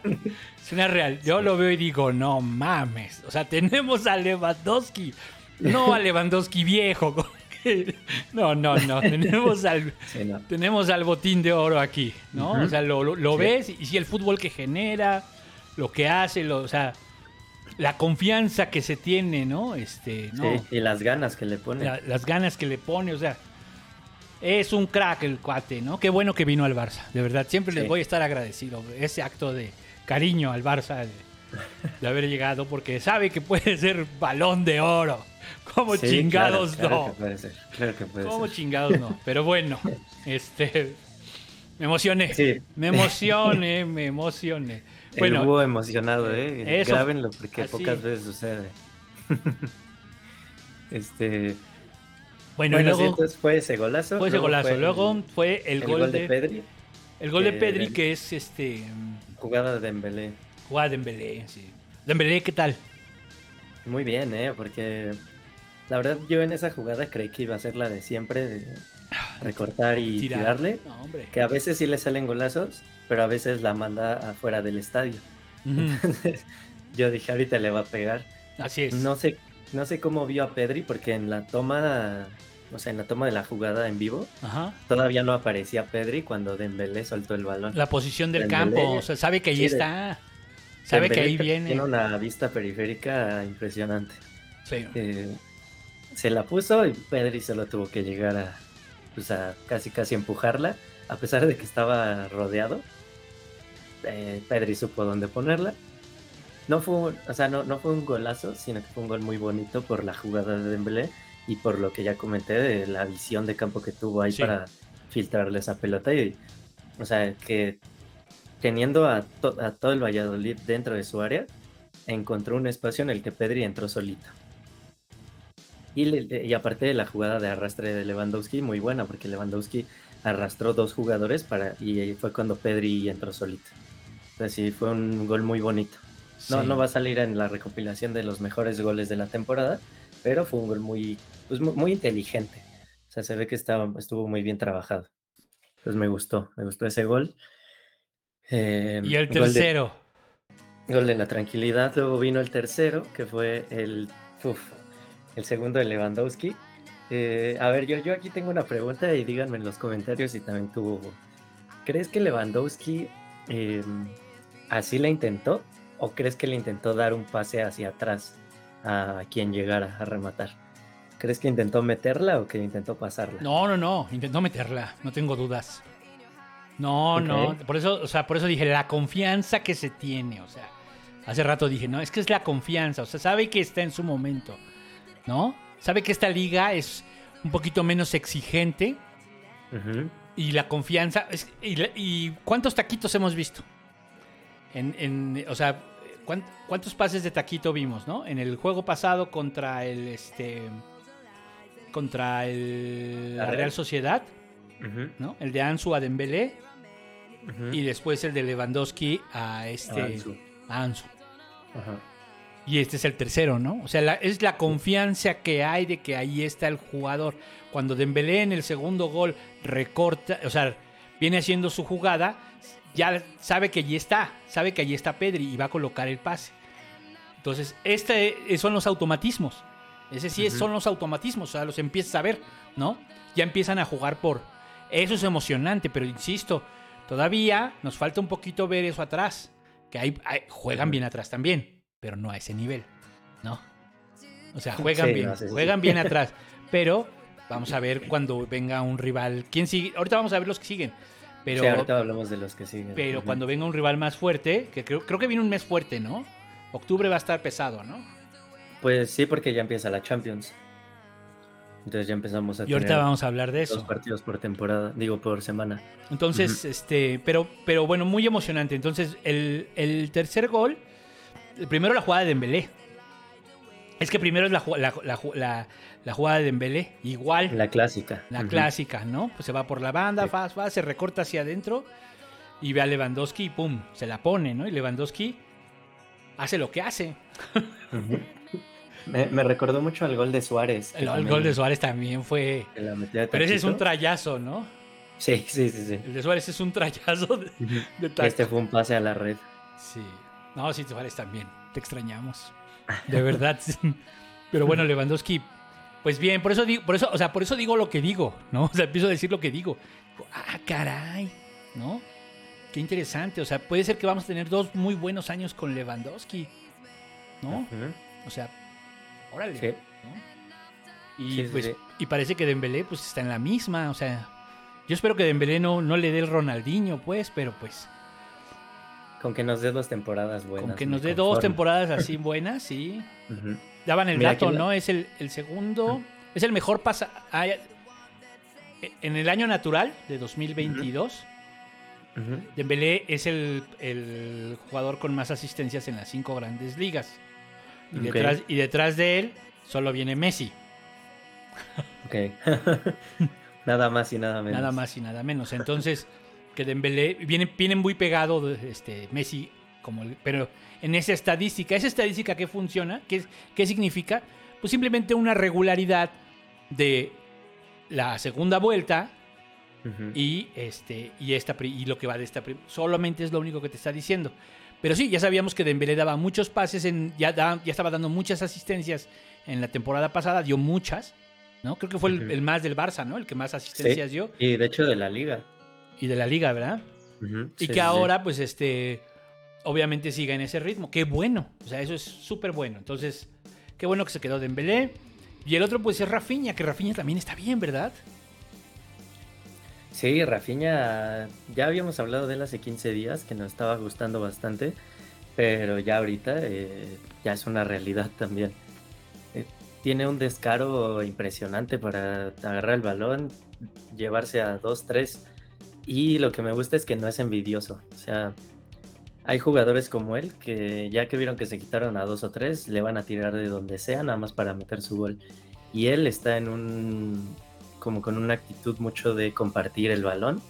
Es una real. Yo lo veo y digo, no mames. O sea, tenemos a Lewandowski, no a Lewandowski viejo. [laughs] No, no, no. [laughs] Tenemos al, Sí, no. tenemos al botín de oro aquí, ¿no? O sea, lo, lo- lo Sí. ves y si el fútbol que genera, lo que hace, lo, o sea, la confianza que se tiene, ¿no? Este, no. Sí, y las ganas que le pone. La- las ganas que le pone, o sea, es un crack el cuate, ¿no? Qué bueno que vino al Barça, de verdad. Siempre les Sí. voy a estar agradecido. Ese acto de cariño al Barça de, de haber llegado, porque sabe que puede ser balón de oro. Como Sí, chingados claro, claro no. que puede ser, claro que puede Como ser. chingados no. [laughs] Pero bueno, este. Me emocioné. Sí. Me emocioné, me emocioné. Bueno, emocionado, ¿eh? eso- Grábenlo porque así. pocas veces sucede. [laughs] este. bueno, Bueno, luego entonces fue ese golazo. fue ese luego golazo. fue luego el- fue el, el gol, de, Pedri, el gol de Pedri, que es este. jugada de Dembélé. Jugada de Dembélé, sí. Dembélé, ¿qué tal? Muy bien, ¿eh? Porque la verdad yo en esa jugada creí que iba a ser la de siempre, de recortar y Tirar. tirarle. No, hombre. Que a veces sí le salen golazos, pero a veces la manda afuera del estadio. Entonces [laughs] yo dije, ahorita le va a pegar. Así es. No sé, no sé cómo vio a Pedri, porque en la toma, o sea, en la toma de la jugada en vivo, Ajá. todavía no aparecía Pedri cuando Dembélé soltó el balón. La posición del Dembélé. campo. O sea, sabe que ahí Sí, está. Sabe que ahí viene. Tiene una vista periférica impresionante. Sí. Eh, se la puso y Pedri solo tuvo que llegar a, pues a casi casi empujarla, a pesar de que estaba rodeado. eh, Pedri supo dónde ponerla. No fue, un- o sea, no, no fue un golazo, sino que fue un gol muy bonito por la jugada de Dembélé y por lo que ya comenté de la visión de campo que tuvo ahí Sí. para filtrarle esa pelota y, o sea, que teniendo a, to- a todo el Valladolid dentro de su área, encontró un espacio en el que Pedri entró solito. Y, le- y aparte de la jugada de arrastre de Lewandowski, muy buena, porque Lewandowski arrastró dos jugadores para y ahí fue cuando Pedri entró solito. Entonces sí, fue un gol muy bonito. No, Sí. no va a salir en la recopilación de los mejores goles de la temporada, pero fue un gol muy, pues, mu- muy, inteligente. O sea, se ve que estaba, estuvo muy bien trabajado. Pues me gustó, me gustó ese gol. Eh, Y el gol de- tercero. Gol de la tranquilidad. Luego vino el tercero, que fue el, uf, el segundo de Lewandowski. Eh, a ver, yo, yo aquí tengo una pregunta y díganme en los comentarios si también tuvo. ¿Crees que Lewandowski eh, así la intentó? ¿O crees que le intentó dar un pase hacia atrás a quien llegara a rematar? ¿Crees que intentó meterla o que intentó pasarla? No, no, no. Intentó meterla. No tengo dudas. No, no. Por eso, o sea, por eso dije la confianza que se tiene. O sea, hace rato dije, no, es que es la confianza. O sea, sabe que está en su momento. ¿No? Sabe que esta liga es un poquito menos exigente. Y la confianza. es- y, cuántos taquitos hemos visto? En, en- o sea, ¿cuán- ¿cuántos pases de taquito vimos, no? En el juego pasado contra el este. Contra el, la Real. Sociedad, ¿no? El de Ansu a Dembélé y después el de Lewandowski a este Ansu. a Ansu. Ajá. Y este es el tercero, ¿no? O sea, la- es la confianza que hay de que ahí está el jugador. Cuando Dembélé en el segundo gol recorta, o sea, viene haciendo su jugada, ya sabe que allí está, sabe que allí está Pedri y va a colocar el pase. Entonces, este son los automatismos. Ese sí son los automatismos, o sea, los empiezas a ver, ¿no? Ya empiezan a jugar por... Eso es emocionante, pero insisto, todavía nos falta un poquito ver eso atrás. Que hay- juegan bien atrás también, pero no a ese nivel, ¿no? O sea, juegan Sí, bien, no, sí. juegan bien [laughs] atrás, pero vamos a ver cuando venga un rival. ¿Quién sigue? Ahorita vamos a ver los que siguen, pero, Sí, ahorita hablamos de los que siguen. pero cuando venga un rival más fuerte, que creo, creo que viene un mes fuerte, ¿no? Octubre va a estar pesado, ¿no? Pues sí, porque ya empieza la Champions. Entonces ya empezamos a Y ahorita tener vamos a hablar de dos eso. partidos por temporada, digo por semana. Entonces, este, pero, pero bueno, muy emocionante. Entonces, el, el tercer gol, primero la jugada de Dembélé. Es que primero es la, ju- la, la ju- la- la jugada de Dembélé, igual. La clásica. La clásica, ¿no? Pues se va por la banda, Sí. se recorta hacia adentro y ve a Lewandowski y pum, se la pone, ¿no? Y Lewandowski hace lo que hace. [laughs] Me, me recordó mucho al gol de Suárez. El, también gol de Suárez también fue... Pero ese es un trayazo, ¿no? Sí, sí, sí, sí. El de Suárez es un trayazo de, de. Este fue un pase a la red. Sí. No, sí, Suárez también. Te extrañamos. [laughs] De verdad. Pero bueno, Lewandowski, pues bien, por eso digo, por eso, o sea, por eso digo lo que digo, ¿no? O sea, empiezo a decir lo que digo. Ah, caray, ¿no? Qué interesante. O sea, puede ser que vamos a tener dos muy buenos años con Lewandowski, ¿no? O sea, órale. Sí. ¿no? Y, sí, pues, sí. y parece que Dembélé pues está en la misma, o sea, yo espero que Dembélé no, no le dé el Ronaldinho, pues, pero pues Con que nos dé dos temporadas buenas. con que nos dé dos temporadas así [laughs] buenas, sí. Daban el Mira, dato, la- ¿no? Es el, el segundo, es el mejor pasa ah, en el año natural de 2022. Ujú. Dembélé es el, el jugador con más asistencias en las cinco grandes ligas. Y, detrás, y detrás de él solo viene Messi. Ok. [laughs] nada más y nada menos. Nada más y nada menos. Entonces, [laughs] que Dembélé viene, viene muy pegado este, Messi, como el- pero en esa estadística, esa estadística que funciona, ¿qué, ¿qué significa? Pues simplemente una regularidad de la segunda vuelta y este y esta y lo que va de esta solamente es lo único que te está diciendo. Pero sí, ya sabíamos que Dembélé daba muchos pases en ya da- ya estaba dando muchas asistencias en la temporada pasada, dio muchas, ¿no? Creo que fue el, más del Barça, ¿no? El que más Sí. asistencias dio Y de hecho de la liga. Y de la liga, ¿verdad? Y Sí, que sí, ahora, pues, este, obviamente siga en ese ritmo. Qué bueno. O sea, eso es súper bueno. Entonces, qué bueno que se quedó Dembélé. Y el otro, pues, es Rafinha, que Rafinha también está bien, ¿verdad? Sí, Rafinha, ya habíamos hablado de él hace 15 días, que nos estaba gustando bastante, pero ya ahorita eh, ya es una realidad [laughs] también. Eh, tiene un descaro impresionante para agarrar el balón, llevarse a 2-3, y lo que me gusta es que no es envidioso. O sea, hay jugadores como él que ya que vieron que se quitaron a dos o tres, le van a tirar de donde sea, nada más para meter su gol. Y él está en un como con una actitud mucho de compartir el balón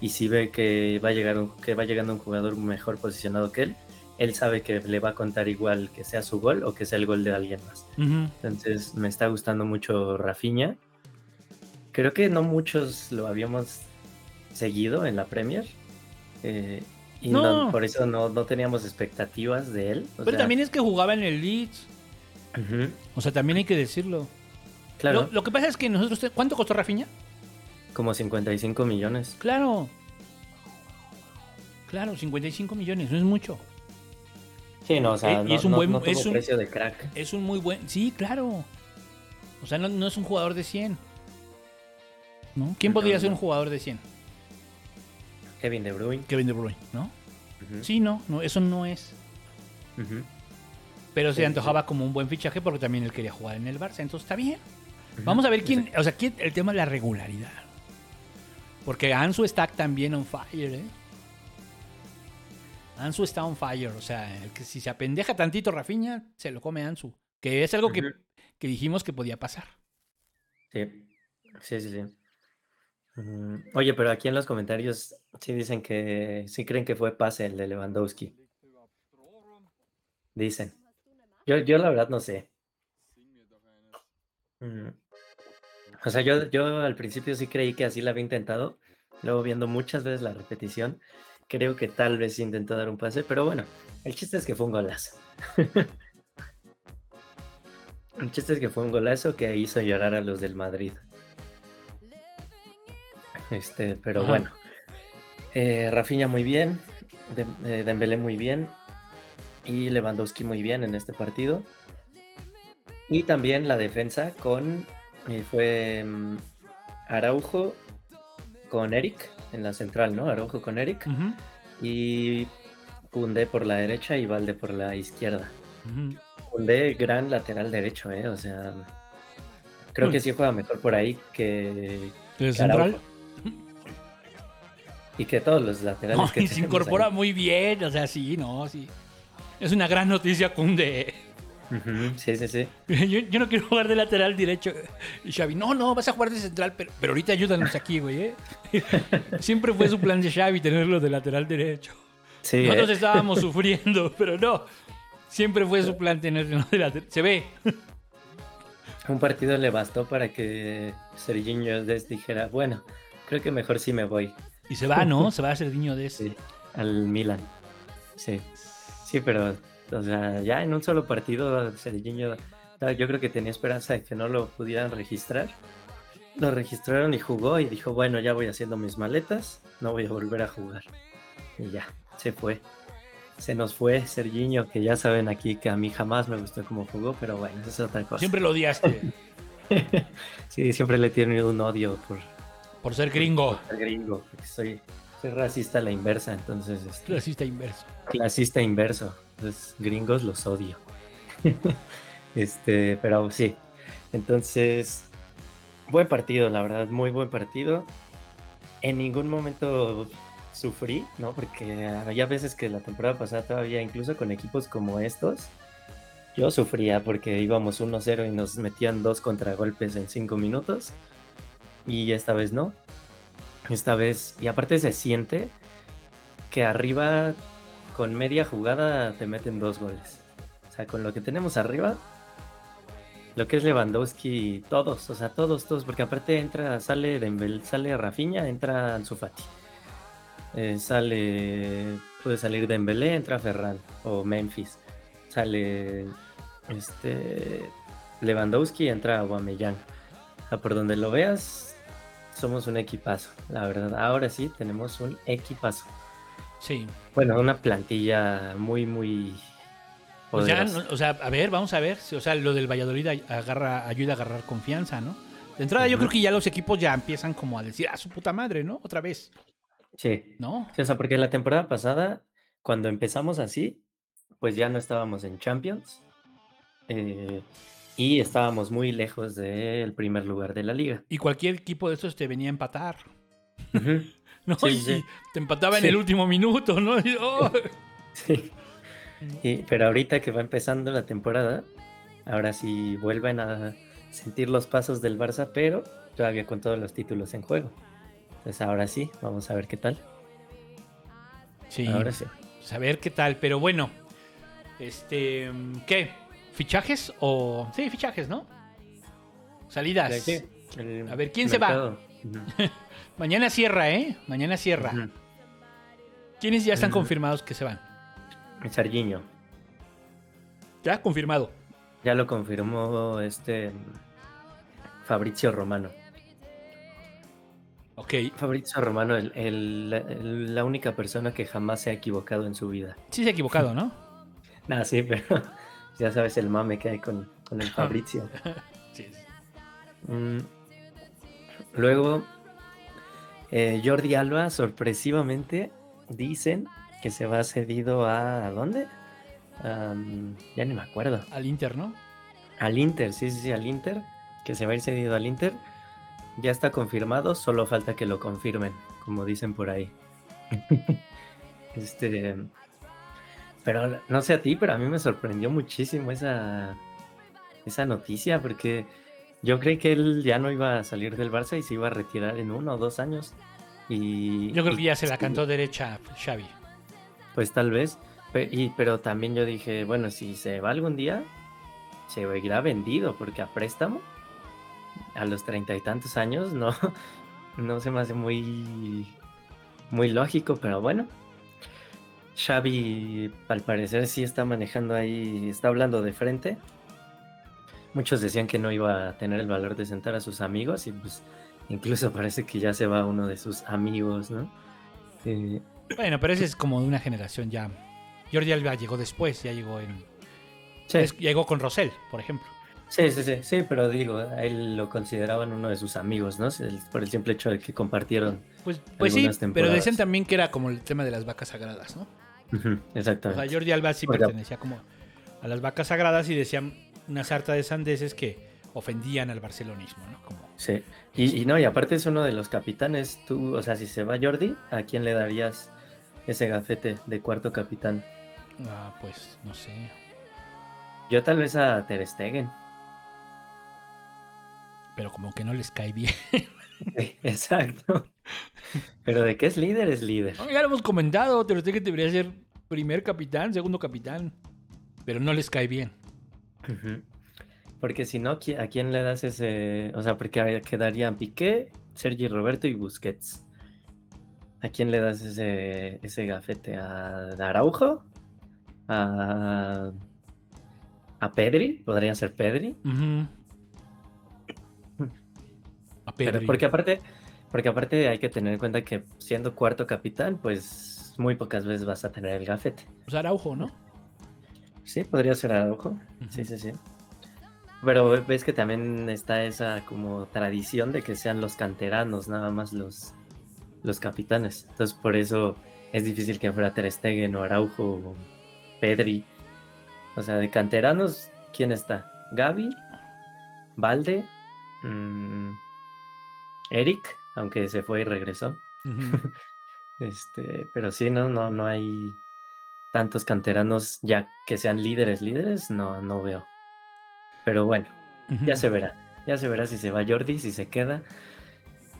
y si ve que va a llegar un- que va llegando un jugador mejor posicionado que él, él sabe que le va a contar igual que sea su gol o que sea el gol de alguien más. Entonces me está gustando mucho Rafinha. Creo que no muchos lo habíamos seguido en la Premier. eh, y no- No. por eso no, no teníamos expectativas de él. o Pero sea, también es que jugaba en el Leeds. O sea, también hay que decirlo. claro, Lo, lo que pasa es que nosotros... ¿Cuánto costó Rafinha? como 55 millones. Claro. Claro, 55 millones, no es mucho. Sí, no, o sea, Eh, no, es un buen- es un- precio de crack. Es un muy buen... Sí, claro. O sea, no, es un jugador de 100. ¿No? ¿Quién podría ser un jugador de 100? Kevin De Bruyne. Kevin De Bruyne, ¿no? Sí, no, no, eso no es. Pero se sí, antojaba como un buen fichaje porque también él quería jugar en el Barça, entonces está bien. Vamos a ver quién, o sea, quién, el tema de la regularidad. Porque Ansu está también on fire, ¿eh? Ansu está on fire, o sea, el que si se apendeja tantito Rafinha, se lo come Ansu. Que es algo que, que dijimos que podía pasar. Sí, sí, sí, sí. Oye, pero aquí en los comentarios sí dicen que sí creen que fue pase el de Lewandowski. Dicen. Yo, yo la verdad no sé. Mm, O sea, yo, yo al principio sí creí que así la había intentado. Luego viendo muchas veces la repetición, creo que tal vez intentó dar un pase, pero bueno, el chiste es que fue un golazo. [laughs] El chiste es que fue un golazo que hizo llorar a los del Madrid. Este, pero Ajá. bueno. Eh, Rafinha muy bien, eh, Dembélé muy bien y Lewandowski muy bien en este partido. Y también la defensa con eh, fue mm, Araujo con Eric en la central, ¿no? Araujo con Eric y Koundé por la derecha y Valde por la izquierda. Koundé gran lateral derecho, ¿eh? O sea, creo que sí juega mejor por ahí que ¿El que central? Araujo. Y que todos los laterales No, que y se incorpora ahí. muy bien, o sea, sí, no, sí. Es una gran noticia Kunde. Ujú, Sí, sí, sí. [laughs] Yo, yo no quiero jugar de lateral derecho. Y Xavi, no, no, vas a jugar de central, pero, pero ahorita ayúdanos aquí, güey. ¿eh? [laughs] Siempre fue su plan de Xavi tenerlo de lateral derecho. Sí, Nosotros ¿eh? estábamos [laughs] sufriendo, pero no. Siempre fue su plan tenerlo de lateral. Se ve. Un partido le bastó para que Serginho Des dijera, bueno, creo que mejor sí me voy. Y se va, ¿no? Se va a hacer niño de ese. Sí, al Milan. Sí. Sí, pero, o sea, ya en un solo partido, Serginho, yo creo que tenía esperanza de que no lo pudieran registrar. Lo registraron y jugó y dijo, bueno, ya voy haciendo mis maletas, no voy a volver a jugar. Y ya, se fue. Se nos fue Serginho, que ya saben aquí que a mí jamás me gustó cómo jugó, pero bueno, eso es otra cosa. Siempre lo odiaste [laughs] sí, siempre le tiene un odio por, por ser gringo. por ser gringo. Soy, soy racista a la inversa, entonces este, Racista inverso. clasista inverso. Entonces, gringos los odio. [laughs] este, pero sí. Entonces, buen partido, la verdad, muy buen partido. En ningún momento sufrí, ¿no? Porque había veces que la temporada pasada todavía, incluso con equipos como estos, yo sufría porque íbamos 1-0 y nos metían dos contragolpes en 5 minutos. Y esta vez no. Esta vez, y aparte se siente que arriba con media jugada te meten dos goles. O sea, con lo que tenemos arriba, lo que es Lewandowski, todos, o sea, todos, todos, porque aparte entra, sale Dembélé, sale Rafinha, entra Ansu Fati. Eh, sale, puede salir Dembélé, entra Ferran o Memphis. Sale este Lewandowski, entra Aubameyang. O sea, por donde lo veas, somos un equipazo, la verdad. Ahora sí tenemos un equipazo. Sí. Bueno, una plantilla muy, muy Pues ya, o sea, a ver, vamos a ver. si- O sea, lo del Valladolid agarra, ayuda a agarrar confianza, ¿no? De entrada, yo creo que ya los equipos ya empiezan como a decir, ah, su puta madre, ¿no? Otra vez, Sí. ¿no? Sí, o sea, porque la temporada pasada, cuando empezamos así, pues ya no estábamos en Champions eh, y estábamos muy lejos del primer lugar de la liga. Y cualquier equipo de estos te venía a empatar, [laughs] ¿no? Sí, y sí. te empataba en el último minuto, ¿no? Y, oh, [laughs] Sí. Y- pero ahorita que va empezando la temporada, ahora sí vuelven a sentir los pasos del Barça, pero todavía con todos los títulos en juego. Entonces ahora sí, vamos a ver qué tal. sí. Ahora sí. Pues a ver qué tal, pero bueno. Este, ¿qué? ¿Fichajes o...? Sí, fichajes, ¿no? Salidas. Sí, el A ver, ¿quién se va? [laughs] Mañana cierra, ¿eh? Mañana cierra. ujú. ¿Quiénes ya están confirmados que se van? Sargiño. Ya confirmado. Ya lo confirmó este Fabrizio Romano. Ok. Fabrizio Romano, el- el- la- el- la única persona que jamás se ha equivocado en su vida. Sí se ha equivocado, ¿no? Nada, [laughs] sí, pero ya sabes el mame que hay con, con el [laughs] Fabrizio. [laughs] Sí. Mm, Luego, eh, Jordi Alba, sorpresivamente, dicen que se va cedido a... ¿a dónde? Ya ni me acuerdo. Al Inter, ¿no? Al Inter, sí, sí, sí, al Inter, que se va a ir cedido al Inter. Ya está confirmado, solo falta que lo confirmen, como dicen por ahí. [laughs] este, pero no sé a ti, pero a mí me sorprendió muchísimo esa, esa noticia, porque yo creí que él ya no iba a salir del Barça y se iba a retirar en uno o dos años. Y, Yo creo que ya se la sí, cantó derecha Xavi. Pues tal vez, pe- y, pero también yo dije, bueno, si se va algún día, se irá vendido, porque a préstamo, a los treinta y tantos años, no, [laughs] no se me hace muy, muy lógico, pero bueno. Xavi, al parecer, sí está manejando ahí, está hablando de frente. Muchos decían que no iba a tener el valor de sentar a sus amigos, y pues incluso [laughs] parece que ya se va uno de sus amigos, ¿no? Eh, Bueno, pero ese es como de una generación ya. Jordi Alba llegó después, ya llegó en. sí. es- llegó con Rosell, por ejemplo. Sí, sí, sí, sí, pero digo, a él lo consideraban uno de sus amigos, ¿no? Por el simple hecho de que compartieron. Pues, pues sí, pero decían también que era como el tema de las vacas sagradas, ¿no? Ujú, O sea, Jordi Alba sí pertenecía como a las vacas sagradas y decían una sarta de sandeces que ofendían al barcelonismo, ¿no? Como, Sí. Y, y no, y aparte es uno de los capitanes. Tú, o sea, si se va Jordi, ¿a quién le darías ese gafete de cuarto capitán? ah, pues, no sé. Yo tal vez a Ter Stegen. Pero como que no les cae bien. [laughs] [laughs] Exacto. Pero de qué es líder, es líder. No, ya lo hemos comentado, Ter Stegen debería ser primer capitán, segundo capitán. Pero no les cae bien. Porque si no, ¿qui- ¿a quién le das ese? O sea, porque quedarían Piqué, Sergi Roberto y Busquets. ¿A quién le das ese, ese gafete? ¿A Araujo? ¿A, a Pedri? ¿Podría ser Pedri? Ujú. A Pero Pedri. porque aparte, porque aparte hay que tener en cuenta que siendo cuarto capitán, pues muy pocas veces vas a tener el gafete. Pues Araujo, ¿no? Sí, podría ser Araujo. Sí, sí, sí. Pero ves que también está esa como tradición de que sean los canteranos nada más los, los capitanes. Entonces por eso es difícil que fuera Ter Stegen o Araujo o Pedri. O sea, de canteranos, ¿quién está? Gaby, Valde, mm, Eric, aunque se fue y regresó. [laughs] Este, pero sí, no, no, no hay tantos canteranos ya que sean líderes, líderes, no, no veo. Pero bueno, ya se verá. Ya se verá si se va Jordi, si se queda.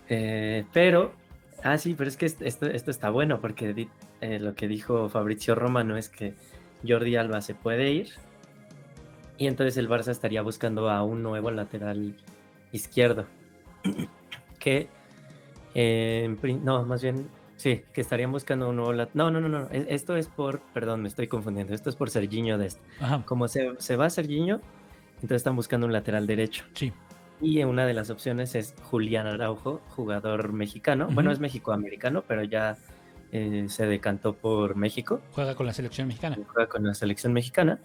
Eh, pero, ah, sí, pero es que est- esto, esto está bueno porque di- eh, lo que dijo Fabrizio Romano es que Jordi Alba se puede ir y entonces el Barça estaría buscando a un nuevo lateral izquierdo. Que, eh, no, más bien, sí, que estarían buscando un nuevo. No, no, no, no, e- esto es por, perdón, me estoy confundiendo, esto es por Serginho Dest. Ajá. Como se, se va Serginho, entonces están buscando un lateral derecho. Sí. Y una de las opciones es Julián Araujo, jugador mexicano. Bueno, Ujú. es mexicoamericano, pero ya eh, se decantó por México. Juega con la selección mexicana. Juega con la selección mexicana.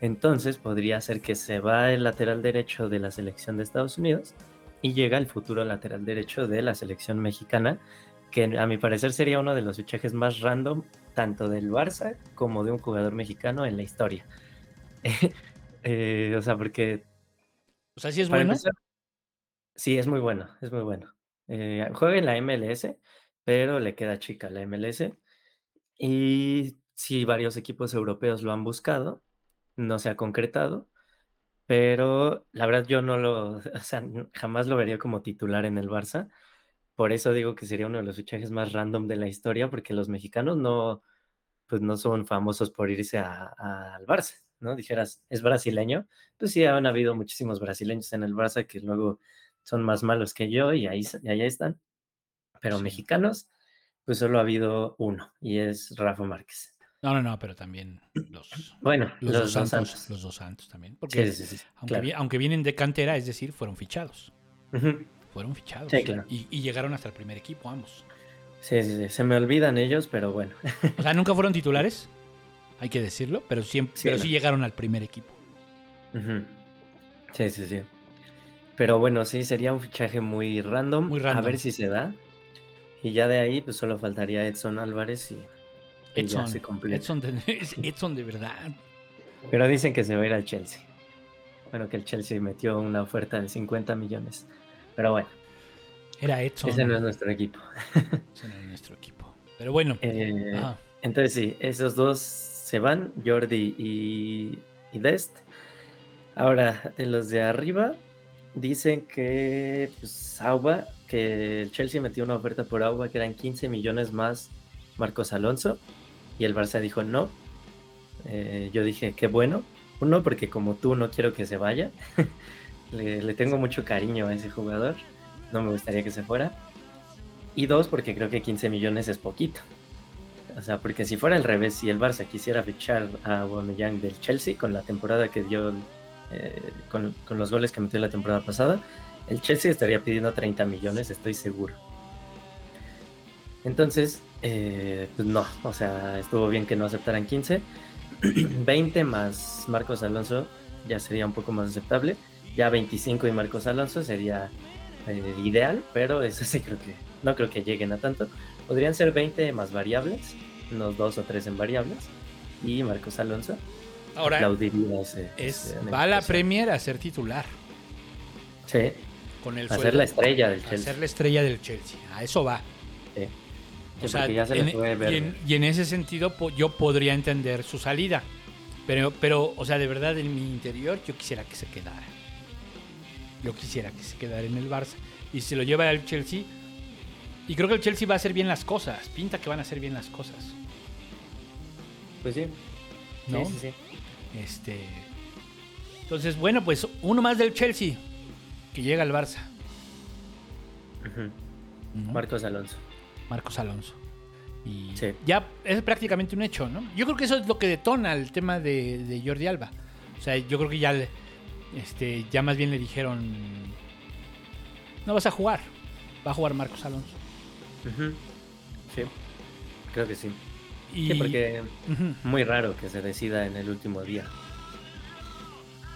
Entonces podría ser que se va el lateral derecho de la selección de Estados Unidos y llega el futuro lateral derecho de la selección mexicana, que a mi parecer sería uno de los fichajes más random, tanto del Barça como de un jugador mexicano en la historia. [laughs] Eh, o sea, porque O sea, sí es bueno. empezar, sí, es muy bueno, es muy bueno. Eh, juega en la MLS, pero le queda chica la MLS. Y sí, varios equipos europeos lo han buscado, no se ha concretado, pero la verdad yo no lo, [laughs] o sea, jamás lo vería como titular en el Barça. Por eso digo que sería uno de los fichajes más random de la historia, porque los mexicanos no, pues no son famosos por irse a- a- al Barça, ¿no? Dijeras, es brasileño, pues sí, han habido muchísimos brasileños en el Barça que luego son más malos que yo y ahí, y allá están. Pero Sí. mexicanos, pues solo ha habido uno y es Rafa Márquez. No, no, no, pero también los, [clears throat] Bueno, los, los, dos santos, Santos. Los dos santos también. Porque Sí, sí, sí, aunque, claro. vi- aunque vienen de cantera, es decir, fueron fichados. Fueron fichados. Sí, claro. Y, y llegaron hasta el primer equipo, ambos. Sí, sí, sí, se me olvidan ellos, pero bueno. O sea, nunca fueron titulares, hay que decirlo, pero, siempre, Sí, pero no. sí llegaron al primer equipo. Sí, sí, sí. Pero bueno, sí, sería un fichaje muy random. Muy random. A ver si se da. Y ya de ahí, pues solo faltaría Edson Álvarez y, Edson, se completa. Edson de, [laughs] es Edson de verdad. Pero dicen que se va a ir al Chelsea. Bueno, que el Chelsea metió una oferta de 50 millones. Pero bueno, Era Edson. ese no es nuestro equipo. [laughs] Ese no era nuestro equipo. Pero bueno. Eh, entonces sí, esos dos se van, Jordi y, y Dest. Ahora, de los de arriba, dicen que pues, Auba, que el Chelsea metió una oferta por Auba que eran 15 millones más Marcos Alonso. Y el Barça dijo no. Eh, yo dije, qué bueno. Uno, porque como tú no quiero que se vaya. [laughs] le, tengo mucho cariño a ese jugador. No me gustaría que se fuera. Y dos, porque creo que 15 millones es poquito. O sea, porque si fuera al revés, si el Barça quisiera fichar a Aubameyang del Chelsea con la temporada que dio, eh, con, con los goles que metió la temporada pasada, el Chelsea estaría pidiendo 30 millones, estoy seguro. Entonces, eh, pues no, o sea, estuvo bien que no aceptaran 15. 20 [clears throat] más Marcos Alonso ya sería un poco más aceptable. Ya 25 y Marcos Alonso sería eh, ideal, pero [laughs] eso sí creo que no creo que lleguen a tanto. Podrían ser 20 más variables, unos dos o tres en variables. Y Marcos Alonso Ahora aplaudiría ese. es, ese va a la. Premier a ser titular. Sí, Con el a ser la estrella del a Chelsea. ser la estrella del Chelsea. A eso va. Sí. O Sí, sea, porque ya se en- le puede ver. y, en, y en ese sentido yo podría entender su salida. Pero, pero, o sea, de verdad en mi interior yo quisiera que se quedara. Yo quisiera que se quedara en el Barça. Y se lo lleva al Chelsea. Y creo que el Chelsea va a hacer bien las cosas. Pinta que van a hacer bien las cosas. Pues sí. ¿No? Sí, sí, sí. Este. Entonces, bueno, pues uno más del Chelsea que llega al Barça. Marcos Alonso. Marcos Alonso. Y Sí. ya es prácticamente un hecho, ¿no? Yo creo que eso es lo que detona el tema de, de Jordi Alba. O sea, yo creo que ya, le- este, ya más bien le dijeron, no vas a jugar, va a jugar Marcos Alonso. Sí. Creo que sí. Y, Sí, porque Ujú. muy raro que se decida en el último día.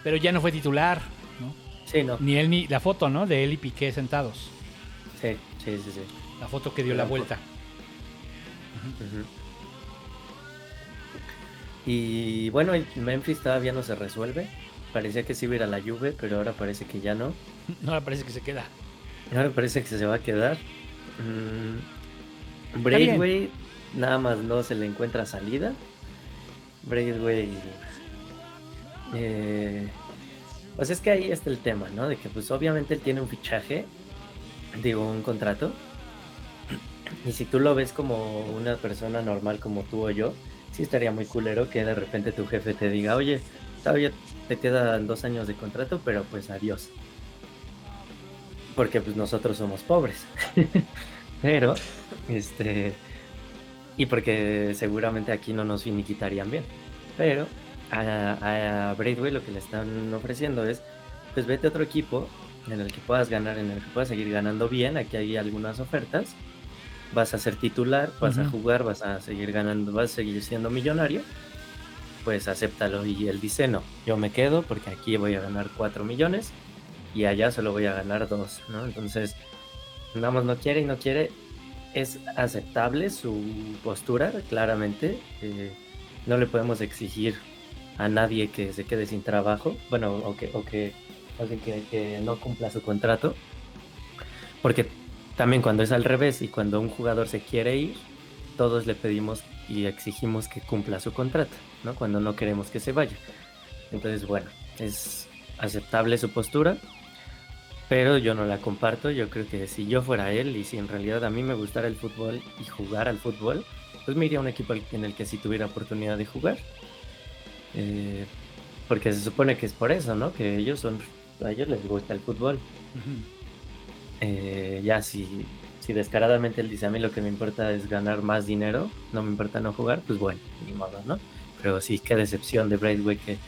Pero ya no fue titular, ¿no? Sí, no. Ni él ni la foto, ¿no? De él y Piqué sentados. Sí, sí, sí, sí. La foto que dio la vuelta. Y bueno, el Memphis todavía no se resuelve. Parecía que sí iba a ir a la Juve, pero ahora parece que ya no. [laughs] No me parece que se queda. Ahora parece que se va a quedar. Mm. Braithwaite nada más no se le encuentra salida. Braithwaite. Eh, pues es que ahí está el tema, ¿no? De que pues obviamente él tiene un fichaje, digo, un contrato. Y si tú lo ves como una persona normal como tú o yo, sí estaría muy culero que de repente tu jefe te diga, oye, todavía te quedan dos años de contrato, pero pues adiós. Porque pues nosotros somos pobres. [laughs] pero, este... Y porque seguramente aquí no nos finiquitarían bien. Pero a, a Braithwaite lo que le están ofreciendo es, pues vete a otro equipo en el que puedas ganar, en el que puedas seguir ganando bien. Aquí hay algunas ofertas. Vas a ser titular, vas a jugar, vas a seguir ganando, vas a seguir siendo millonario. Pues acéptalo. Y él dice, no, yo me quedo porque aquí voy a ganar 4 millones y allá solo voy a ganar 2, ¿no? Entonces, más no quiere y no quiere. Es aceptable su postura, claramente. eh, no le podemos exigir a nadie que se quede sin trabajo, bueno, o que, o que, o que no cumpla su contrato, porque también cuando es al revés y cuando un jugador se quiere ir, todos le pedimos y exigimos que cumpla su contrato, ¿no? Cuando no queremos que se vaya. Entonces, bueno, es aceptable su postura, pero yo no la comparto. Yo creo que si yo fuera él y si en realidad a mí me gustara el fútbol y jugar al fútbol, pues me iría a un equipo en el que sí tuviera oportunidad de jugar. Eh, porque se supone que es por eso, ¿no? Que ellos son, a ellos les gusta el fútbol. Ujú. Eh, ya si, si descaradamente él dice a mí lo que me importa es ganar más dinero, no me importa no jugar, pues bueno, ni modo, ¿no? Pero sí, qué decepción de Braithwaite que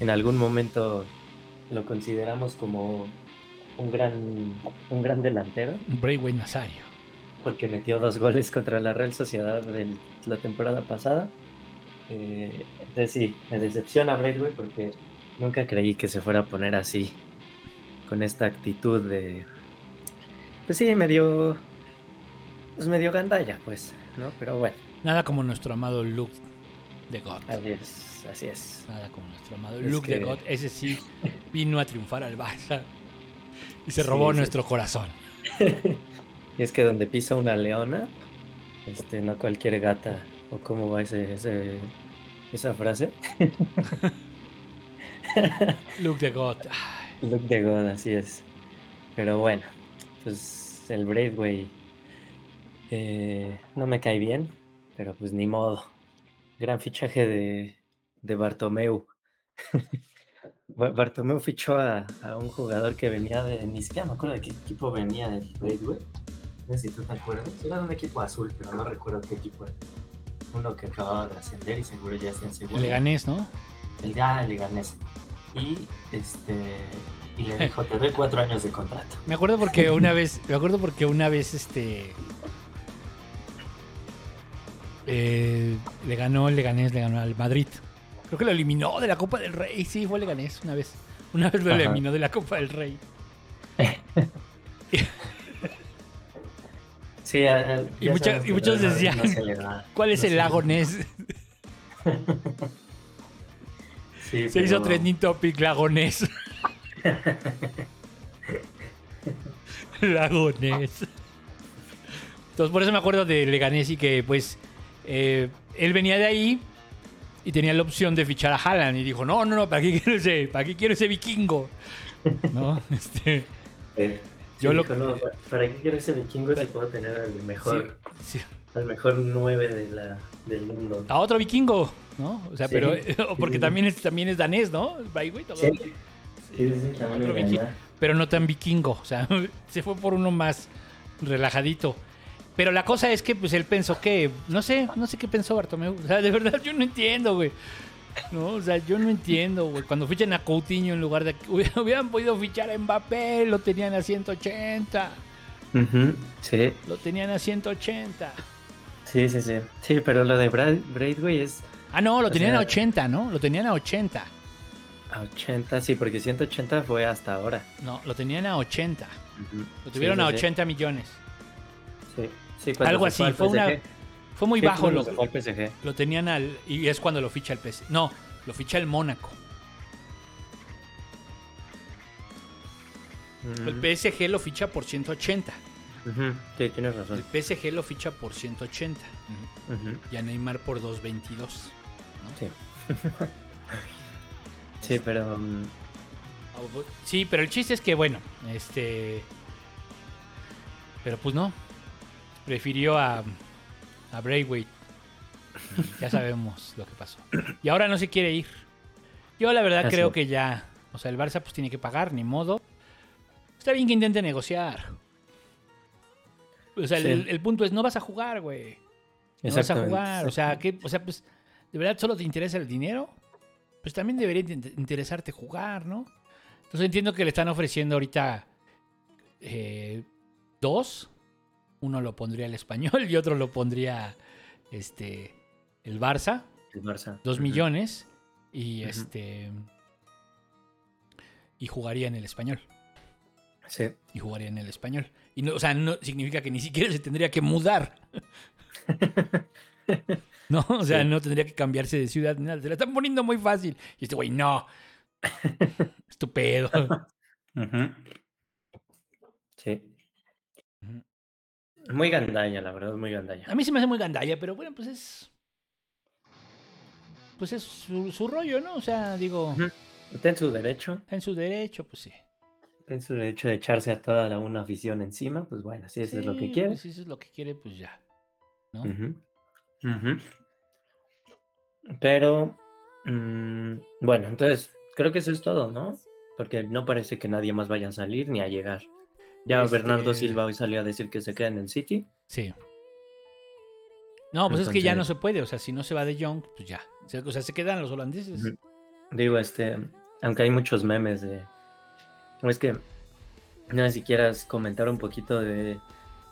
en algún momento lo consideramos como un gran, un gran delantero, Braithwaite Nazario. porque metió dos goles contra la Real Sociedad de la temporada pasada. Eh, entonces sí, me decepciona Braithwaite porque nunca creí que se fuera a poner así, con esta actitud de... Pues sí, medio... Pues medio gandalla, pues, ¿no? Pero bueno, Nada como nuestro amado Luke de God. así es, así es. Nada como nuestro amado Es Luke de God. Ese sí [laughs] vino a triunfar al Barça. Y se robó sí. nuestro corazón. [laughs] Y es que donde pisa una leona, este, no cualquier gata, o cómo va ese, ese- esa frase. [laughs] Luke de God. Look de God, así es. Pero bueno, pues el Braithwaite eh, no me cae bien, pero pues ni modo. Gran fichaje de, de Bartomeu. [laughs] Ba- Bartomeu fichó a, a un jugador que venía de. Ni siquiera me acuerdo de qué equipo venía del Braithwaite. No sé si tú te acuerdas. Era de un equipo azul, pero no recuerdo qué equipo era. Uno que acababa de ascender y seguro ya está en segundo. El Leganés, ¿no? El ya Leganés. Y este y le dijo, te doy cuatro años de contrato. Me acuerdo porque una vez, me acuerdo porque una vez este eh, le ganó el Leganés, le ganó al Madrid. Creo que lo eliminó de la Copa del Rey. Sí, fue el Leganés una vez. Una vez lo Ajá. eliminó de la Copa del Rey. [laughs] Sí, a- a- Y mucha- y muchos decían, no ¿Cuál es el se [laughs] Sí, Se hizo pero- trending topic lago Ness. lago Ness. Entonces por eso me acuerdo de Leganés y que pues eh, él venía de ahí y tenía la opción de fichar a Haaland y dijo, no, no, no, ¿para qué quiero ese, para qué quiero ese vikingo? ¿No? [laughs] Este, Eh, Yo sí, lo- dijo, "No, ¿para- ¿Para qué quiero ese vikingo si puedo tener al mejor, sí, al mejor 9 de la, del mundo? a otro vikingo, ¿no? O sea, Sí. pero [laughs] porque Sí. también es, también es danés, ¿no? Gana. pero no tan vikingo, o sea, [laughs] se fue por uno más relajadito. Pero la cosa es que pues él pensó que, no sé, no sé qué pensó Bartomeu, o sea, de verdad yo no entiendo, güey. No, o sea, yo no entiendo, güey. Cuando fichan a Coutinho en lugar de [laughs] hubieran, podido fichar a Mbappé, lo tenían a 180. Ujú, Sí, Lo tenían a 180. sí, sí, sí. Sí, pero lo de Brad, Braithwaite es Ah, no, lo O tenían sea- a 80, ¿no? Lo tenían a 80. a 80, sí, porque 180 fue hasta ahora. No, lo tenían a 80. Ujú. Lo tuvieron Sí, a sí, sí. 80 millones. Sí, sí, cuando Algo así, fue una- PSG. Fue muy Sí, bajo lo, PSG. lo tenían al... Y es cuando lo ficha el PS. No, lo ficha el Mónaco. El PSG lo ficha por 180. ujú, Sí, tienes El razón. PSG lo ficha por 180. Ujú, Y a Neymar por 222. Sí. [laughs] Sí, pero mm, Sí, pero el chiste es que, bueno, este... Pero pues no. Prefirió a, a Braithwaite. Ya sabemos lo que pasó. Y ahora no se quiere ir. Yo la verdad Así creo que ya... O sea, el Barça pues tiene que pagar, ni modo. Está bien que intente negociar. O sea, el, Sí. el- el punto es, no vas a jugar, güey. No vas a jugar. O sea, ¿qué? o sea, pues, ¿de verdad solo te interesa el dinero? Pues también debería in- interesarte jugar, ¿no? Entonces entiendo que le están ofreciendo ahorita eh, dos. Uno lo pondría el español y otro lo pondría este el Barça. el Barça. Dos millones. Y este. Y jugaría en el español. Sí, Y jugaría en el español. Y no, o sea, no significa que ni siquiera se tendría que mudar. [laughs] [laughs] No, o sea, Sí. no tendría que cambiarse de ciudad ni nada. Se la están poniendo muy fácil. Y este güey, no. [laughs] Estupendo. [laughs] Sí. Muy gandalla, la verdad, muy gandalla. A mí se me hace muy gandalla, pero bueno, pues es. Pues es su, su rollo, ¿no? O sea, digo. Está en su derecho, está en su derecho, pues sí. está en su derecho de echarse a toda la, una afición encima, pues bueno, si eso es lo que quiere. pues si eso es lo que quiere, pues ya. ¿No? Pero, mm, bueno, entonces, creo que eso es todo, ¿no? Porque no parece que nadie más vaya a salir ni a llegar. Ya Este- Bernardo Silva hoy salió a decir que se queda en el City. Sí. No, pues es que ya no se puede. O sea, si no se va de Young, pues ya. O sea, o sea, se quedan los holandeses. Digo, este, aunque hay muchos memes de... ¿no Es que no sé si quieras comentar un poquito de,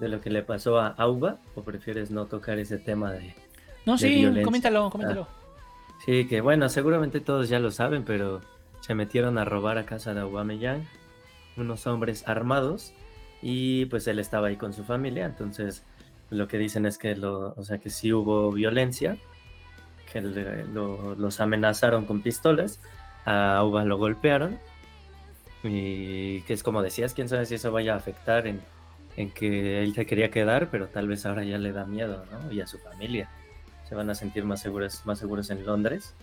de lo que le pasó a Auba o prefieres no tocar ese tema de... No, de sí, violencia. coméntalo, coméntalo. Sí, que bueno, seguramente todos ya lo saben, pero se metieron a robar a casa de Aubameyang unos hombres armados y pues él estaba ahí con su familia, entonces lo que dicen es que lo, o sea, que sí hubo violencia, que le- lo- los amenazaron con pistolas, a Auba lo golpearon y que es como decías, quién sabe si eso vaya a afectar en, en que él se quería quedar, pero tal vez ahora ya le da miedo, ¿no? Y a su familia se van a sentir más seguros, más seguros en Londres.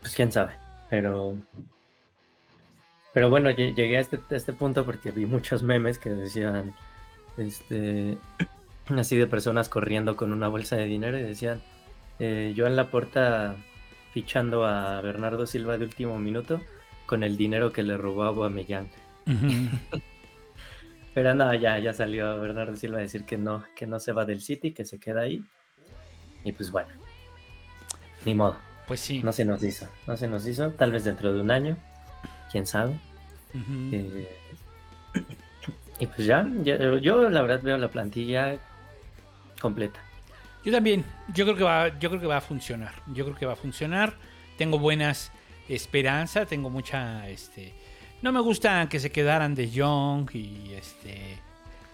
Pues quién sabe, pero pero bueno, lle- llegué a este, a este punto porque vi muchos memes que decían este así de personas corriendo con una bolsa de dinero y decían eh, yo en la puerta fichando a Bernardo Silva de último minuto con el dinero que le robó a Aubameyang. Ujú. [laughs] Pero no, ya, ya salió Bernardo Silva a decir que no, que no se va del City, que se queda ahí. Y pues bueno, ni modo, Pues sí. no se nos hizo, no se nos hizo, tal vez dentro de un año, quién sabe. Eh, y pues ya, ya- yo la verdad veo la plantilla completa. Yo también, yo creo que va, yo creo que va a funcionar. Yo creo que va a funcionar. Tengo buenas esperanzas, tengo mucha este no me gusta que se quedaran de Young y este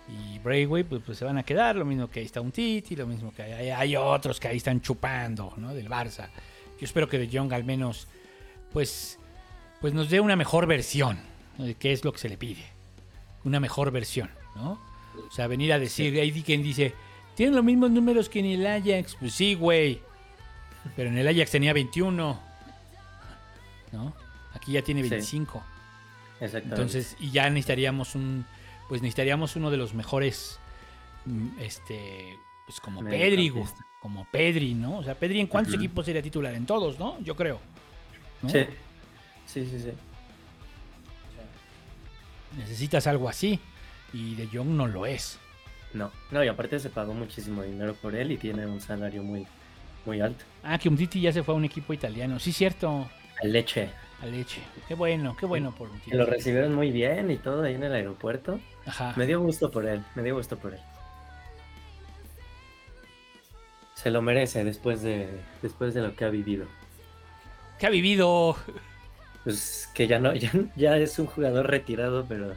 y pues, pues se van a quedar, lo mismo que ahí está un Titi, lo mismo que hay, hay otros que ahí están chupando, ¿no? Del Barça. Yo espero que de Young al menos pues pues nos dé una mejor versión, ¿no? de qué es lo que se le pide. Una mejor versión, ¿no? O sea, venir a decir, hay quien dice, tienen los mismos números que en el Ajax. Pues sí, güey. Pero en el Ajax tenía 21. ¿No? Aquí ya tiene Sí. 25. Exactamente. Entonces, y ya necesitaríamos un. Pues necesitaríamos uno de los mejores. mm, Este. Pues como Pedri, Mediocampista. como Pedri, ¿no? O sea, Pedri en cuántos equipos sería titular? En todos, ¿no? Yo creo. ¿no? Sí. Sí, sí, sí. Necesitas algo así. Y De Jong no lo es. No, no, y aparte se pagó muchísimo dinero por él y tiene un salario muy, muy alto. Ah, que Umtiti ya se fue a un equipo italiano. Sí, cierto. Leche. A leche. Qué bueno, qué bueno por Umtiti. Que lo recibieron muy bien y todo ahí en el aeropuerto. Ajá. Me dio gusto por él, me dio gusto por él. Se lo merece después de, después de lo que ha vivido. ¿Qué ha vivido? Pues que ya no, ya, ya es un jugador retirado, pero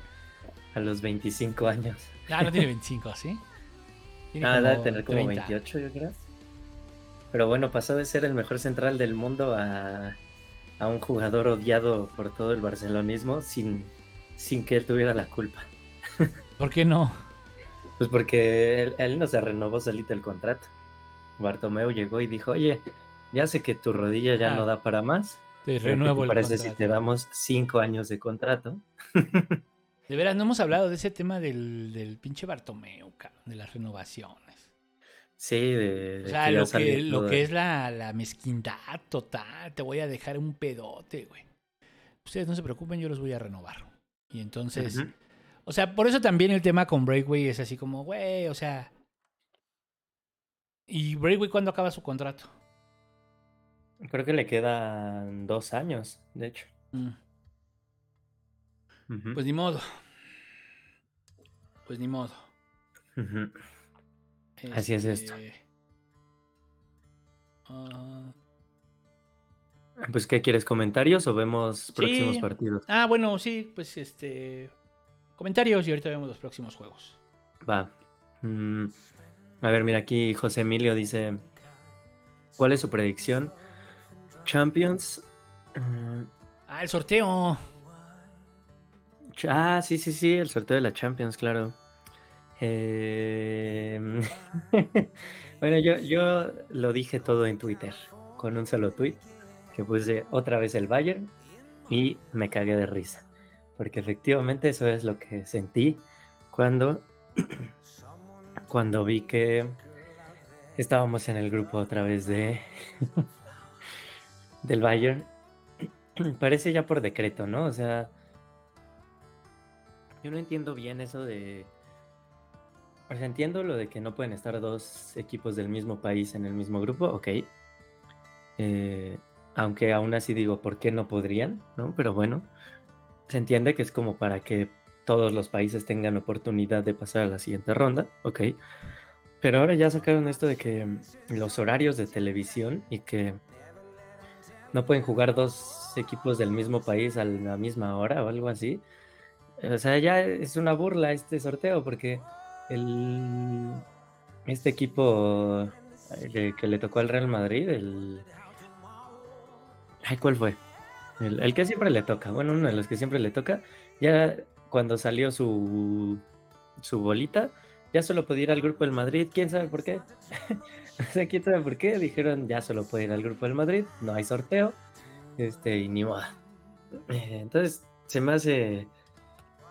a los 25 años. Ah, no tiene [laughs] 25, ¿sí? Tiene Ah, debe tener como 30. 28, yo creo. Pero bueno, pasó de ser el mejor central del mundo a, a un jugador odiado por todo el barcelonismo sin, sin que él tuviera la culpa. [laughs] ¿Por qué no? Pues porque él, él no se renovó solito el contrato. Bartomeu llegó y dijo, oye, ya sé que tu rodilla ya Ah. no da para más. Te pero ¿qué renuevo te el parece contrato. si te damos cinco años de contrato? De veras, no hemos hablado de ese tema del, del pinche Bartomeu, cabrón, de las renovaciones. Sí, de, de O sea, que lo que, lo que es la, la mezquindad total. Te voy a dejar un pedote, güey. Ustedes no se preocupen, yo los voy a renovar. Y entonces, o sea, por eso también el tema con Breakway es así como, güey, o sea. ¿Y Breakway cuándo acaba su contrato? Creo que le quedan dos años, de hecho. Mm. Pues ni modo. Pues ni modo. Así es esto. Este, ah, Pues, ¿qué quieres? ¿Comentarios o vemos próximos Sí. partidos? Ah, bueno, sí, pues este. Comentarios y ahorita vemos los próximos juegos. Va. Mm, A ver, mira, aquí José Emilio dice: ¿Cuál es su predicción? Champions. mm, Ah, el sorteo. Ah, sí, sí, sí, el sorteo de la Champions, claro. Eh, [laughs] bueno, yo, yo lo dije todo en Twitter, con un solo tweet, que puse otra vez el Bayern y me cagué de risa. Porque efectivamente eso es lo que sentí cuando, [clears throat] cuando vi que estábamos en el grupo otra vez de [laughs] del Bayern. [clears throat] Parece ya por decreto, ¿no? O sea, yo no entiendo bien eso de... O entiendo lo de que no pueden estar dos equipos del mismo país en el mismo grupo, ok. Eh, aunque aún así digo, ¿por qué no podrían? ¿No? Pero bueno, se entiende que es como para que todos los países tengan oportunidad de pasar a la siguiente ronda, ok. Pero ahora ya sacaron esto de que mm, los horarios de televisión y que no pueden jugar dos equipos del mismo país a la misma hora o algo así. O sea, ya es una burla este sorteo porque el este equipo eh, que le tocó al Real Madrid, el ay, ¿cuál fue? El, el que siempre le toca, bueno, uno de los que siempre le toca, ya cuando salió su su bolita, ya solo podía ir al grupo del Madrid, quién sabe por qué. [laughs] o sea, quién sabe por qué, dijeron ya solo puede ir al grupo del Madrid, no hay sorteo, este, y ni modo. Eh, Entonces, se me hace,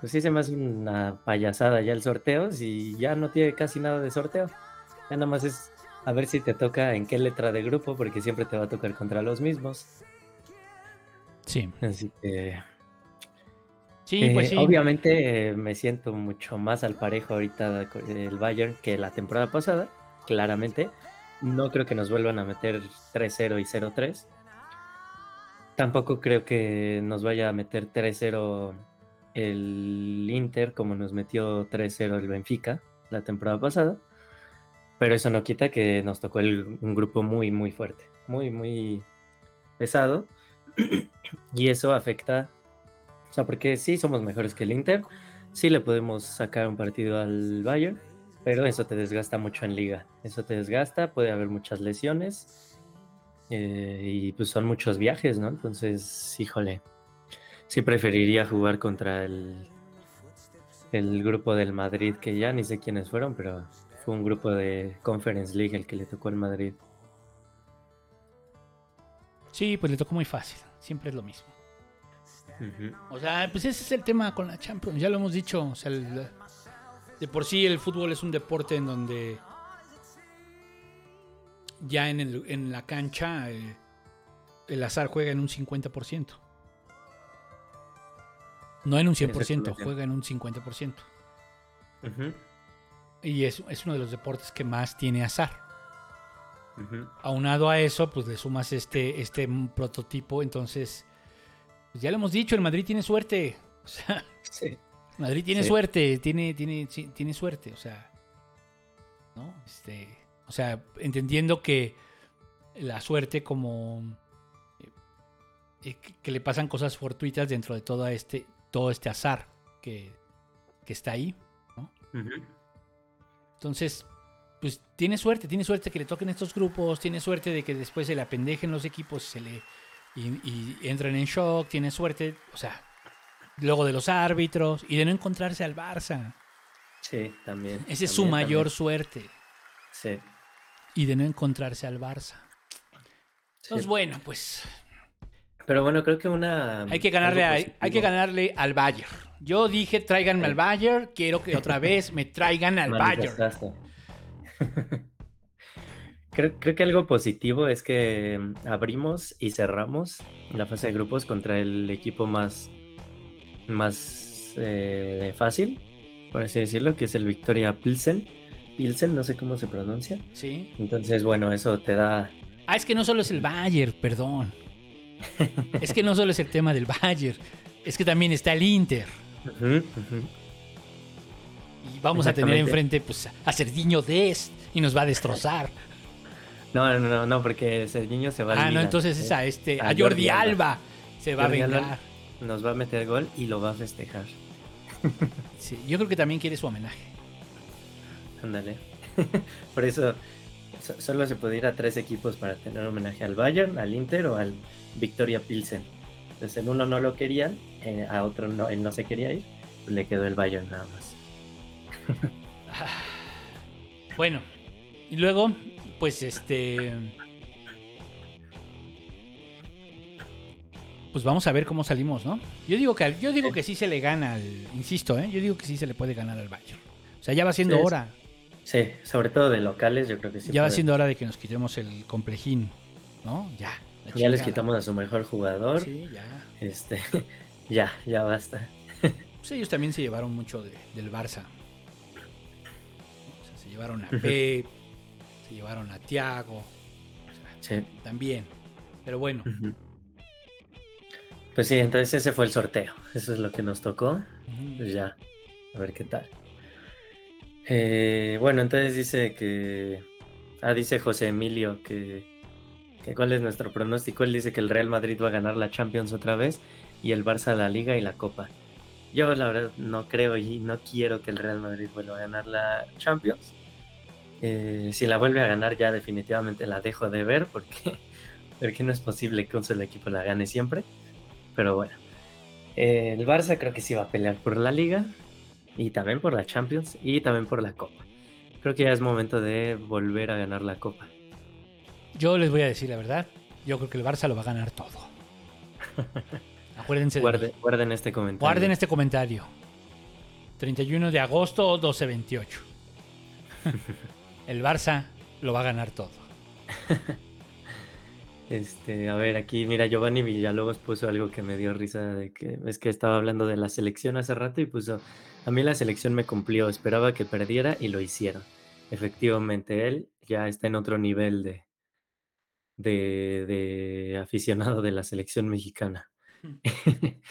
pues sí se me hace una payasada ya el sorteo, si ya no tiene casi nada de sorteo. Ya nada más es a ver si te toca en qué letra de grupo, porque siempre te va a tocar contra los mismos. Sí. Así que, Sí, eh, pues sí. obviamente eh, me siento mucho más al parejo ahorita con el Bayern que la temporada pasada, claramente. No creo que nos vuelvan a meter 3-0 y 0-3. Tampoco creo que nos vaya a meter 3-0 el Inter como nos metió 3-0 el Benfica la temporada pasada. Pero eso no quita que nos tocó el- un grupo muy, muy fuerte, muy, muy pesado. [clears throat] y eso afecta, o sea, porque sí somos mejores que el Inter, sí le podemos sacar un partido al Bayern, pero eso te desgasta mucho en liga. Eso te desgasta, puede haber muchas lesiones eh, y pues son muchos viajes, ¿no? Entonces, híjole, sí preferiría jugar contra el, el grupo del Madrid, que ya ni sé quiénes fueron, pero fue un grupo de Conference League el que le tocó al Madrid. Sí, pues le tocó muy fácil. Siempre es lo mismo. O sea, pues ese es el tema con la Champions. Ya lo hemos dicho. O sea, el- de por sí el fútbol es un deporte en donde ya en, el- en la cancha eh, el azar juega en un 50%. No en un 100%, Exactamente. juega en un 50%. Ujú. Y es, es uno de los deportes que más tiene azar. Aunado a eso, pues le sumas este, este prototipo. Entonces, pues ya lo hemos dicho, el Madrid tiene suerte. O sea, Sí. Madrid tiene Sí. suerte, tiene, tiene, tiene suerte, o sea, ¿no? Este, o sea, entendiendo que la suerte como eh, que le pasan cosas fortuitas dentro de todo este, todo este azar que, que está ahí. Entonces, pues tiene suerte, tiene suerte que le toquen estos grupos, tiene suerte de que después se le apendejen los equipos se le, y, y entren en shock, tiene suerte, o sea, luego de los árbitros y de no encontrarse al Barça. Sí, también. Esa es su mayor también. suerte. Sí. Y de no encontrarse al Barça. sí. Entonces, bueno, pues Pero bueno, creo que una. hay que ganarle, a- hay que ganarle al Bayern. Yo dije, tráiganme Sí. al Bayern, quiero que otra vez me traigan al Bayern. Creo, creo que algo positivo es que mm, abrimos y cerramos la fase de grupos contra el equipo más, más eh, fácil, por así decirlo, que es el Victoria Pilsen. Pilsen, no sé cómo se pronuncia. Sí. Entonces, bueno, eso te da. Ah, es que no solo es el Bayern, perdón. Es que no solo es el tema del Bayern, es que también está el Inter. Y vamos a tener enfrente pues, a Sergiño Dest y nos va a destrozar. No, no, no, no, porque Serginho se va al Ah, no, entonces ¿eh? es a este, a A Jordi Jordi Alba. Alba. Se va Jordi a Alba. vengar. Nos va a meter gol y lo va a festejar. Sí, yo creo que también quiere su homenaje. Ándale. [laughs] Por eso so- solo se puede ir a tres equipos para tener homenaje al Bayern, al Inter o al Victoria Pilsen. Entonces el uno no lo querían, eh, a otro no, él no se quería ir, pues le quedó el Bayern nada más. [laughs] Bueno, y luego, pues este. Pues vamos a ver cómo salimos, ¿no? Yo digo que yo digo que sí se le gana al, insisto, ¿eh? Yo digo que sí se le puede ganar al Bayern. O sea, ya va siendo Sí, es- hora. Sí, sobre todo de locales, yo creo que sí. ya va siendo hora de que nos quitemos el complejín, ¿no? Ya. Ya les quitamos a su mejor jugador. Sí, ya. Este, [laughs] ya, ya basta. [laughs] Pues ellos también se llevaron mucho de- del Barça. O sea, se llevaron a Pep, se llevaron a Thiago, o sea, Sí. también. Pero bueno. Pues sí, entonces ese fue el sorteo. Eso es lo que nos tocó. Pues ya, a ver qué tal. Eh, bueno, entonces dice que. Ah, dice José Emilio que, que. ¿Cuál es nuestro pronóstico? Él dice que el Real Madrid va a ganar la Champions otra vez y el Barça la Liga y la Copa. Yo, la verdad, no creo y no quiero que el Real Madrid vuelva a ganar la Champions. Eh, si la vuelve a ganar, ya definitivamente la dejo de ver porque, [laughs] porque no es posible que un solo equipo la gane siempre. Pero bueno. El Barça creo que sí va a pelear por la liga y también por la Champions y también por la Copa. Creo que ya es momento de volver a ganar la Copa. yo les voy a decir la verdad. Yo creo que el Barça lo va a ganar todo. [laughs] Acuérdense de. Guarden, guarden este comentario. Guarden este comentario. 31 de agosto 1228. [laughs] el Barça lo va a ganar todo. [laughs] Este, a ver, aquí, mira, Giovanni Villalobos puso algo que me dio risa de que es que estaba hablando de la selección hace rato y puso, a mí la selección me cumplió, esperaba que perdiera y lo hicieron. Efectivamente, él ya está en otro nivel de, de, de aficionado de la selección mexicana. [laughs]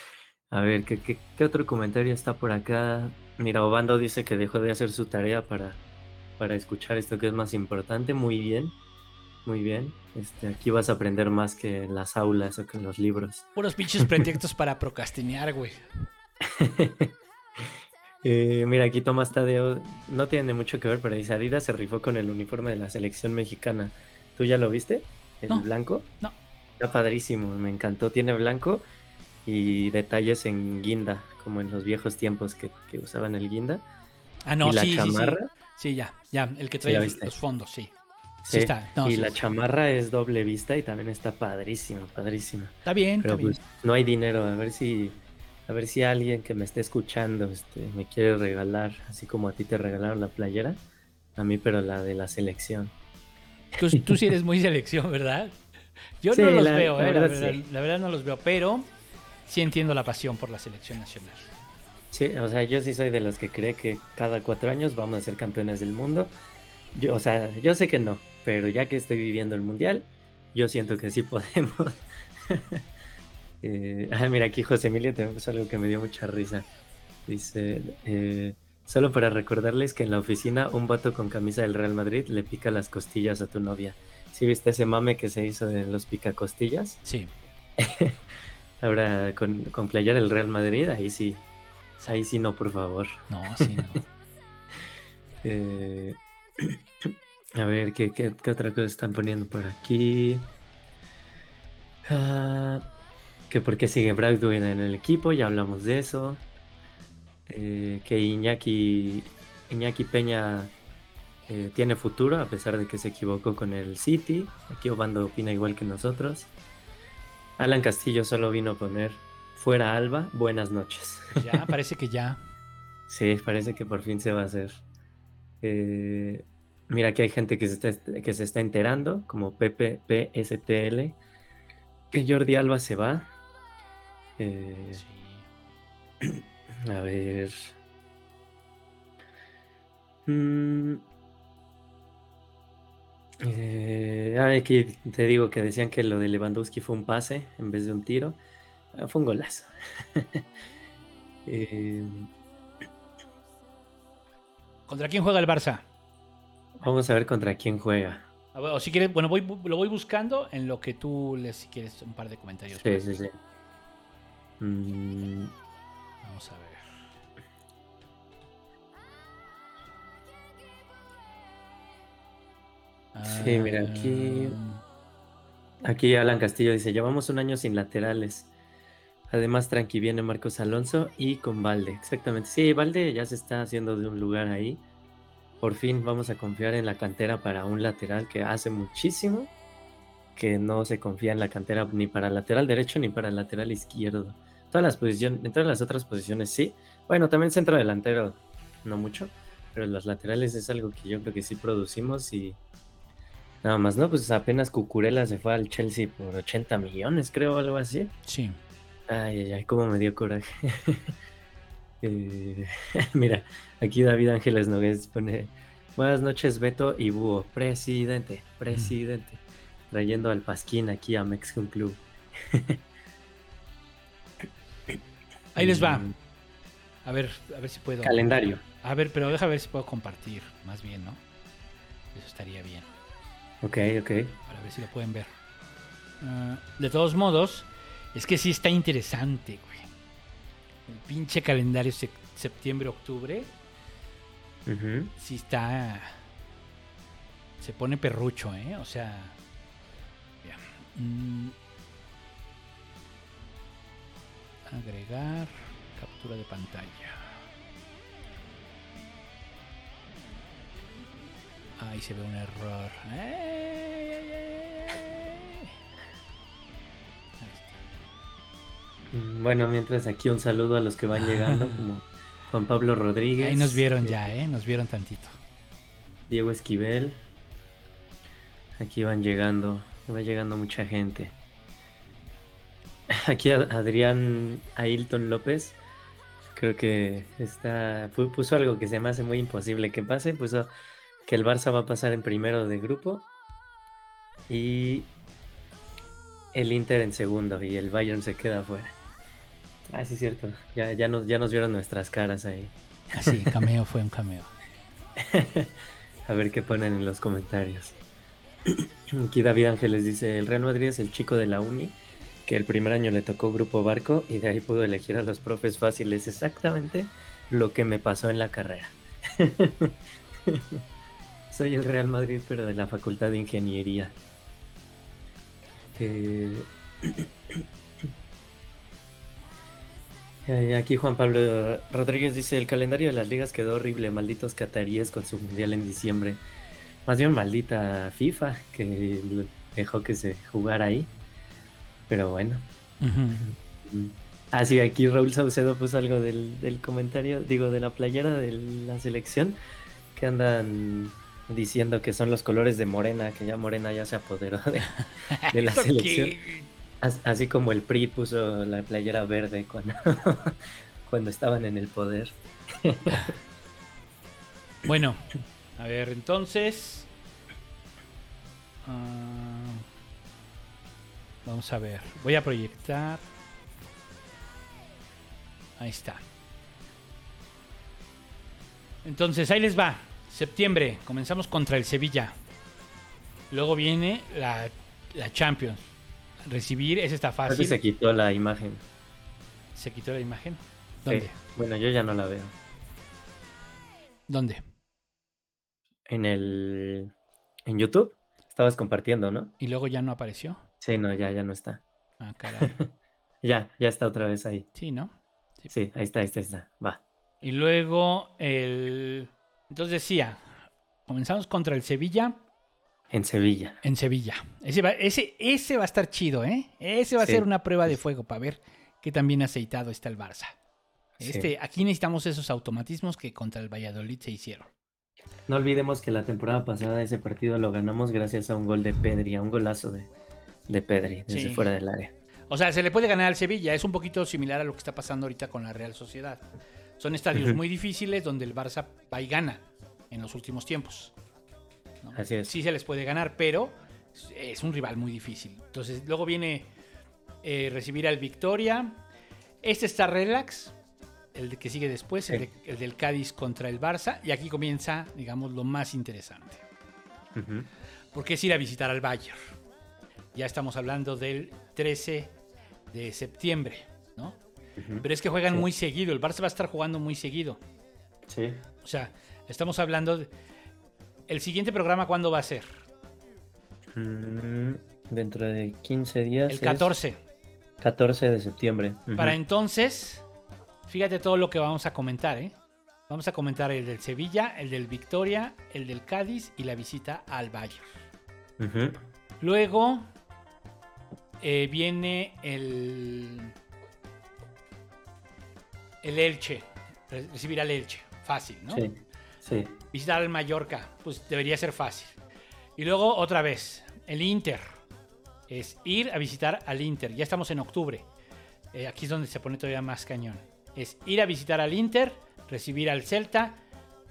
A ver, ¿qué, qué, qué otro comentario está por acá? Mira, Obando dice que dejó de hacer su tarea para, para escuchar esto que es más importante. Muy bien, muy bien. Este, aquí vas a aprender más que en las aulas o que en los libros. Puros pinches [laughs] pretextos para procrastinear, güey. [laughs] Eh, mira, aquí Tomás Tadeo no tiene mucho que ver, pero dice Adidas se rifó con el uniforme de la selección mexicana. ¿Tú ya lo viste? ¿El No. blanco? No. Está padrísimo, me encantó. Tiene blanco y detalles en guinda, como en los viejos tiempos que, que usaban el guinda. Ah, no, y la sí, sí, sí. chamarra. Sí, ya, ya. El que Sí, trae los, los fondos, sí. Sí, está. No, y sí, la sí. chamarra es doble vista y también está padrísima, padrísima. Está bien, Pero está bien. pues no hay dinero, a ver si a ver si alguien que me esté escuchando este me quiere regalar, así como a ti te regalaron la playera, a mí pero la de la selección. Tú, tú sí eres muy selección, ¿verdad? Yo Sí, no los la- veo, la eh, la, verdad, verdad, sí. la verdad no los veo, pero sí entiendo la pasión por la selección nacional. Sí, o sea, yo sí soy de los que cree que cada cuatro años vamos a ser campeones del mundo. Yo, o sea, yo sé que no, pero ya que estoy viviendo el mundial, yo siento que sí podemos. [laughs] Eh, [laughs] ah, mira, aquí José Emilio te puso algo que me dio mucha risa. Dice, eh, solo para recordarles que en la oficina un vato con camisa del Real Madrid le pica las costillas a tu novia. ¿Sí viste ese mame que se hizo de los picacostillas? Sí. [laughs] Ahora con, con playar el Real Madrid, ahí sí. Ahí sí no, por favor. No, sí, no. [laughs] Eh, [clears throat] a ver, ¿qué, qué, qué otra cosa están poniendo por aquí? Ah, que por qué sigue Bradway en el equipo, ya hablamos de eso. Eh, que Iñaki, Iñaki Peña eh, tiene futuro a pesar de que se equivocó con el City. Aquí Obando opina igual que nosotros. Alan Castillo solo vino a poner fuera Alba, buenas noches. Ya, [laughs] parece que ya. Sí, parece que por fin se va a hacer. Eh, mira que hay gente que se está, que se está enterando, como Pepe PSTL, que Jordi Alba se va. Eh, Sí. [clears throat] a ver. Mm. Eh, ah, aquí te digo que decían que lo de Lewandowski fue un pase en vez de un tiro. Ah, fue un golazo. [laughs] Eh, ¿Contra quién juega el Barça? vamos a ver contra quién juega. A ver, O si quieres, bueno, voy, lo voy buscando en lo que tú les, si quieres, un par de comentarios. Sí, sí, sí. Mm, Vamos a ver. Sí, mira, aquí- Ah, Aquí Alan Castillo dice, llevamos un año sin laterales. Además, tranqui, viene Marcos Alonso y con Valde. Exactamente. Sí, Valde ya se está haciendo de un lugar ahí. Por fin vamos a confiar en la cantera para un lateral que hace muchísimo que no se confía en la cantera ni para lateral derecho ni para lateral izquierdo. Todas las posiciones, en todas las otras posiciones sí. Bueno, también centro delantero, no mucho. Pero los laterales es algo que yo creo que sí producimos y nada más, ¿no? Pues apenas Cucurella se fue al Chelsea por 80 millones, creo, algo así. Sí. Ay, ay, ay, cómo me dio coraje. [laughs] Eh, [laughs] mira, aquí David Ángeles Nogués pone Buenas noches, Beto y Búho. Presidente, presidente. Trayendo al Pasquín aquí a Mexican Club. [laughs] Ahí les va. Mm, A ver, a ver si puedo. Calendario. A ver, pero deja ver si puedo compartir, más bien, ¿no? Eso estaría bien. Ok, ok. Para ver si lo pueden ver. Ah, de todos modos, es que sí está interesante, güey. El pinche calendario septiembre-octubre, sí está. Se pone perrucho, ¿eh? O sea. ya. Mm. Agregar. Captura de pantalla. Ahí se ve un error. Bueno, mientras aquí un saludo a los que van llegando, [laughs] como Juan Pablo Rodríguez. Ahí nos vieron ya, ¿eh? Nos vieron tantito. Diego Esquivel. Aquí van llegando, va llegando mucha gente. [laughs] Aquí Adrián Ailton López, creo que está pu- puso algo que se me hace muy imposible que pase, puso que el Barça va a pasar en primero de grupo y el Inter en segundo y el Bayern se queda afuera. Ah, sí es cierto. Ya, ya nos ya nos vieron nuestras caras ahí. Así, cameo fue un cameo. [laughs] A ver qué ponen en los comentarios. [clears throat] Aquí David Ángeles dice, el Real Madrid es el chico de la uni, el primer año le tocó Grupo Barco y de ahí pudo elegir a los profes fáciles. Exactamente lo que me pasó en la carrera. [laughs] Soy el Real Madrid, pero de la Facultad de Ingeniería. Eh, [coughs] eh, Aquí Juan Pablo Rodríguez dice, el calendario de las ligas quedó horrible, malditos cataríes con su mundial en diciembre. Más bien maldita FIFA que dejó que se jugara ahí. Pero bueno. Ujú. Ah, sí, aquí Raúl Saucedo puso algo del, del comentario, digo, de la playera de la selección, que andan diciendo que son los colores de Morena, que ya Morena ya se apoderó de, de la [laughs] ¿Eso selección. As- Así como el PRI puso la playera verde cuando, [laughs] cuando estaban en el poder. [laughs] Bueno, a ver, entonces. ah, vamos a ver. Voy a proyectar. Ahí está. Entonces, ahí les va. Septiembre, comenzamos contra el Sevilla. Luego viene la, la Champions. Recibir, Creo que fácil. se quitó la imagen. ¿Se quitó la imagen? Sí. ¿Dónde? Bueno, yo ya no la veo. ¿Dónde? En el... En YouTube estabas compartiendo, ¿no? Y luego ya no apareció. Sí, no, ya, ya no está. Ah, caray. [laughs] Ya, ya está otra vez ahí. Sí, ¿no? Sí, ahí está, ahí está, ahí está. Va. Y luego el. Entonces decía, comenzamos contra el Sevilla En Sevilla. en Sevilla. Ese va, ese, ese va a estar chido, ¿eh? Ese va a Sí. ser una prueba de fuego para ver qué tan bien aceitado está el Barça. Sí. Este, Aquí necesitamos esos automatismos que contra el Valladolid se hicieron. No olvidemos que la temporada pasada ese partido lo ganamos gracias a un gol de Pedri, a un golazo de, de Pedri desde Sí. fuera del área. O sea, se le puede ganar al Sevilla. Es un poquito similar a lo que está pasando ahorita con la Real Sociedad. Son estadios muy difíciles donde el Barça va y gana en los últimos tiempos. ¿no? Así es. Sí se les puede ganar, pero es un rival muy difícil. Entonces, luego viene eh, recibir al Victoria. Este está relax. El que sigue después, el, Sí. de- el del Cádiz contra el Barça. Y aquí comienza, digamos, lo más interesante. Porque es ir a visitar al Bayern. Ya estamos hablando del 13 de septiembre, ¿no? Pero es que juegan Sí. muy seguido. El Barça va a estar jugando muy seguido. Sí. O sea, estamos hablando. de- ¿El siguiente programa cuándo va a ser? Mm, dentro de 15 días. El es 14. 14 de septiembre. Para entonces, fíjate todo lo que vamos a comentar, ¿eh? Vamos a comentar el del Sevilla, el del Victoria, el del Cádiz y la visita al Bayern. Luego eh, viene el. El Elche. Re- Recibir al Elche. Fácil, ¿no? Sí. Sí. Visitar al Mallorca. Pues debería ser fácil. Y luego otra vez, el Inter. Es ir a visitar al Inter. Ya estamos en octubre. Eh, aquí es donde se pone todavía más cañón. Es ir a visitar al Inter, recibir al Celta,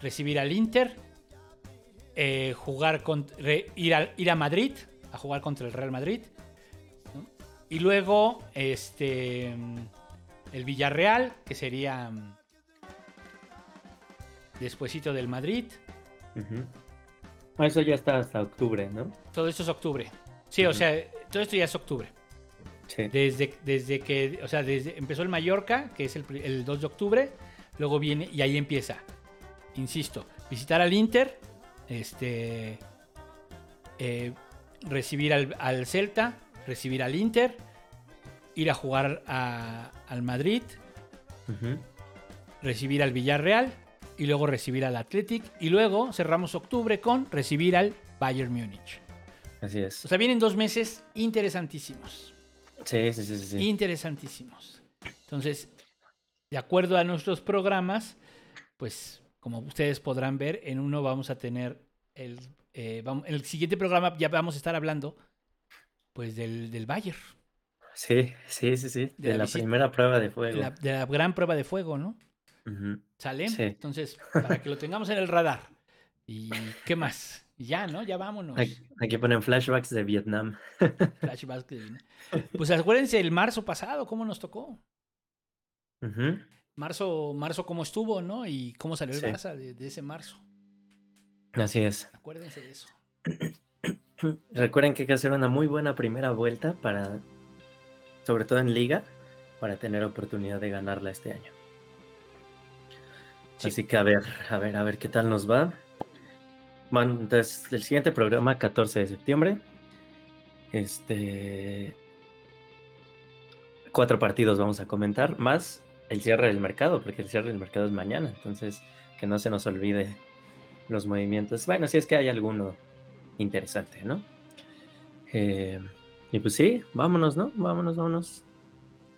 recibir al Inter, eh, jugar con, re- ir, al- ir a Madrid, a jugar contra el Real Madrid. Y luego este el Villarreal, que sería mm, despuesito del Madrid. Eso ya está hasta octubre, ¿no? Todo esto es octubre. Sí, o sea, todo esto ya es octubre. Sí. Desde, desde que, o sea, desde empezó el Mallorca, que es el, el 2 de octubre, luego viene y ahí empieza. Insisto, visitar al Inter, este, eh, recibir al, al Celta, recibir al Inter, ir a jugar a- al Madrid, recibir al Villarreal y luego recibir al Athletic y luego cerramos octubre con recibir al Bayern Múnich. Así es. O sea, vienen dos meses interesantísimos. Sí, sí, sí, sí. sí. interesantísimos. Entonces, de acuerdo a nuestros programas, pues como ustedes podrán ver, en uno vamos a tener el, eh, vamos- en el siguiente programa ya vamos a estar hablando pues del, del Bayern, Sí, sí, sí, sí. De De la primera prueba de de fuego. la, de la gran prueba de fuego, ¿no? Ujú. ¿Sale? Sí. Entonces, [laughs] para que lo tengamos en el radar. ¿Y qué más? Ya, ¿no? Ya vámonos. Aquí, aquí ponen flashbacks de Vietnam. [laughs] Flashbacks de- Pues acuérdense el marzo pasado, cómo nos tocó. Marzo, marzo cómo estuvo, ¿no? Y cómo salió el Sí. Barça de, de ese marzo. Así es. Acuérdense de eso. [clears throat] Recuerden que hay que hacer una muy buena primera vuelta para, sobre todo en liga, para tener oportunidad de ganarla este año. Sí. Así que a ver, a ver, a ver qué tal nos va. Bueno, entonces el siguiente programa, 14 de septiembre. Este. Cuatro partidos vamos a comentar, más el cierre del mercado, porque el cierre del mercado es mañana. Entonces, que no se nos olvide los movimientos. Bueno, si es que hay alguno interesante, ¿no? Eh, y pues sí, vámonos, ¿no? Vámonos, vámonos.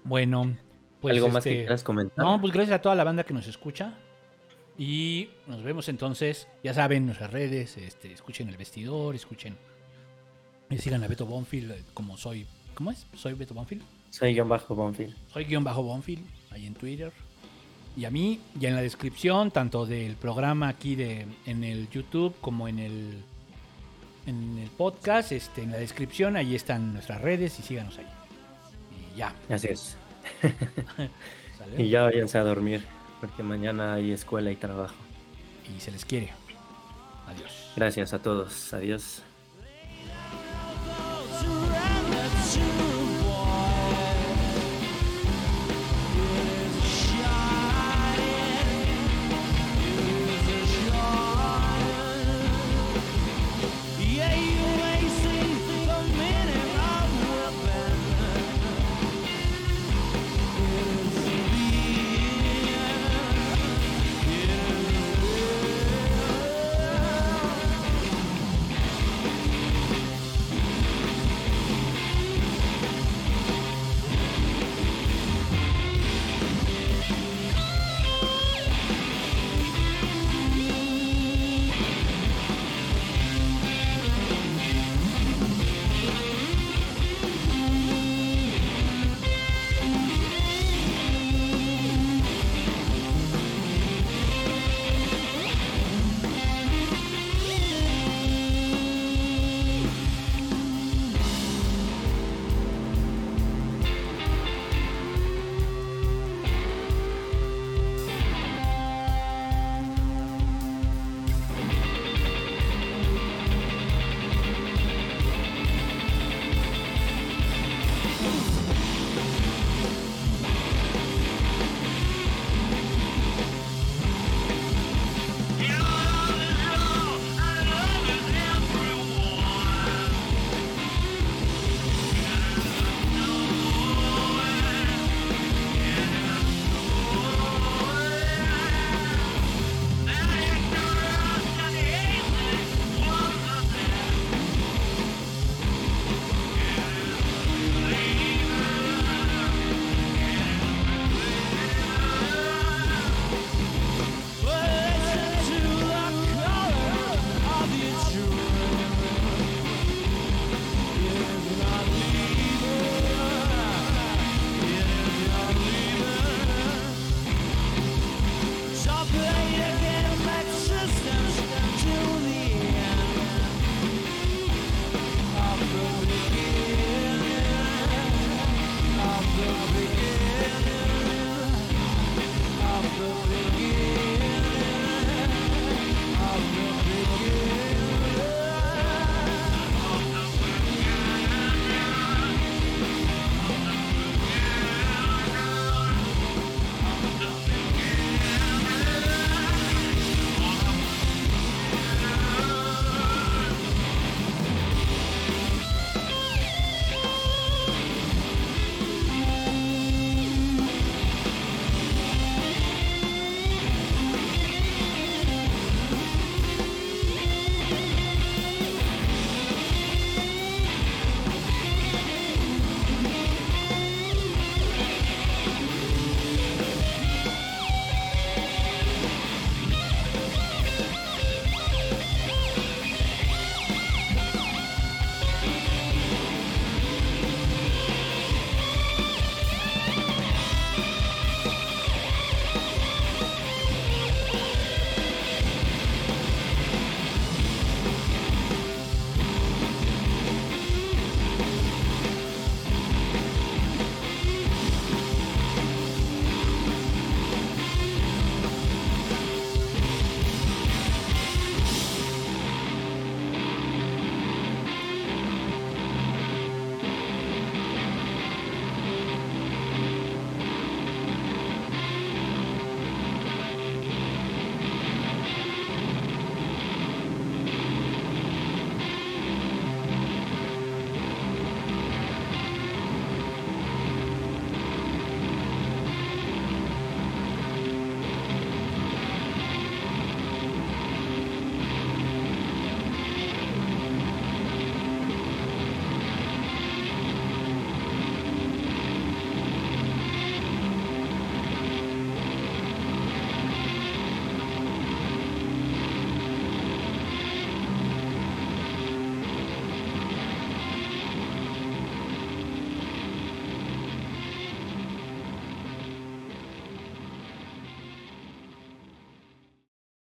Bueno, pues. ¿Algo más que este, quieras comentar? No, pues gracias a toda la banda que nos escucha. Y nos vemos entonces. Ya saben, nuestras redes. Este, escuchen el vestidor, escuchen. Y sigan a Beto Bonfield eh, como soy. ¿Cómo es? Soy Beto Bonfield. Soy John Bajo Bonfield. Soy guion bajo Bonfield, ahí en Twitter. Y a mí, ya en la descripción, tanto del programa aquí de, en el YouTube como en el, en el podcast, este, en la descripción, ahí están nuestras redes y síganos ahí. Y ya. Así. [laughs] Y ya váyanse a dormir, porque mañana hay escuela y trabajo. y se les quiere. Adiós. Gracias a todos. Adiós.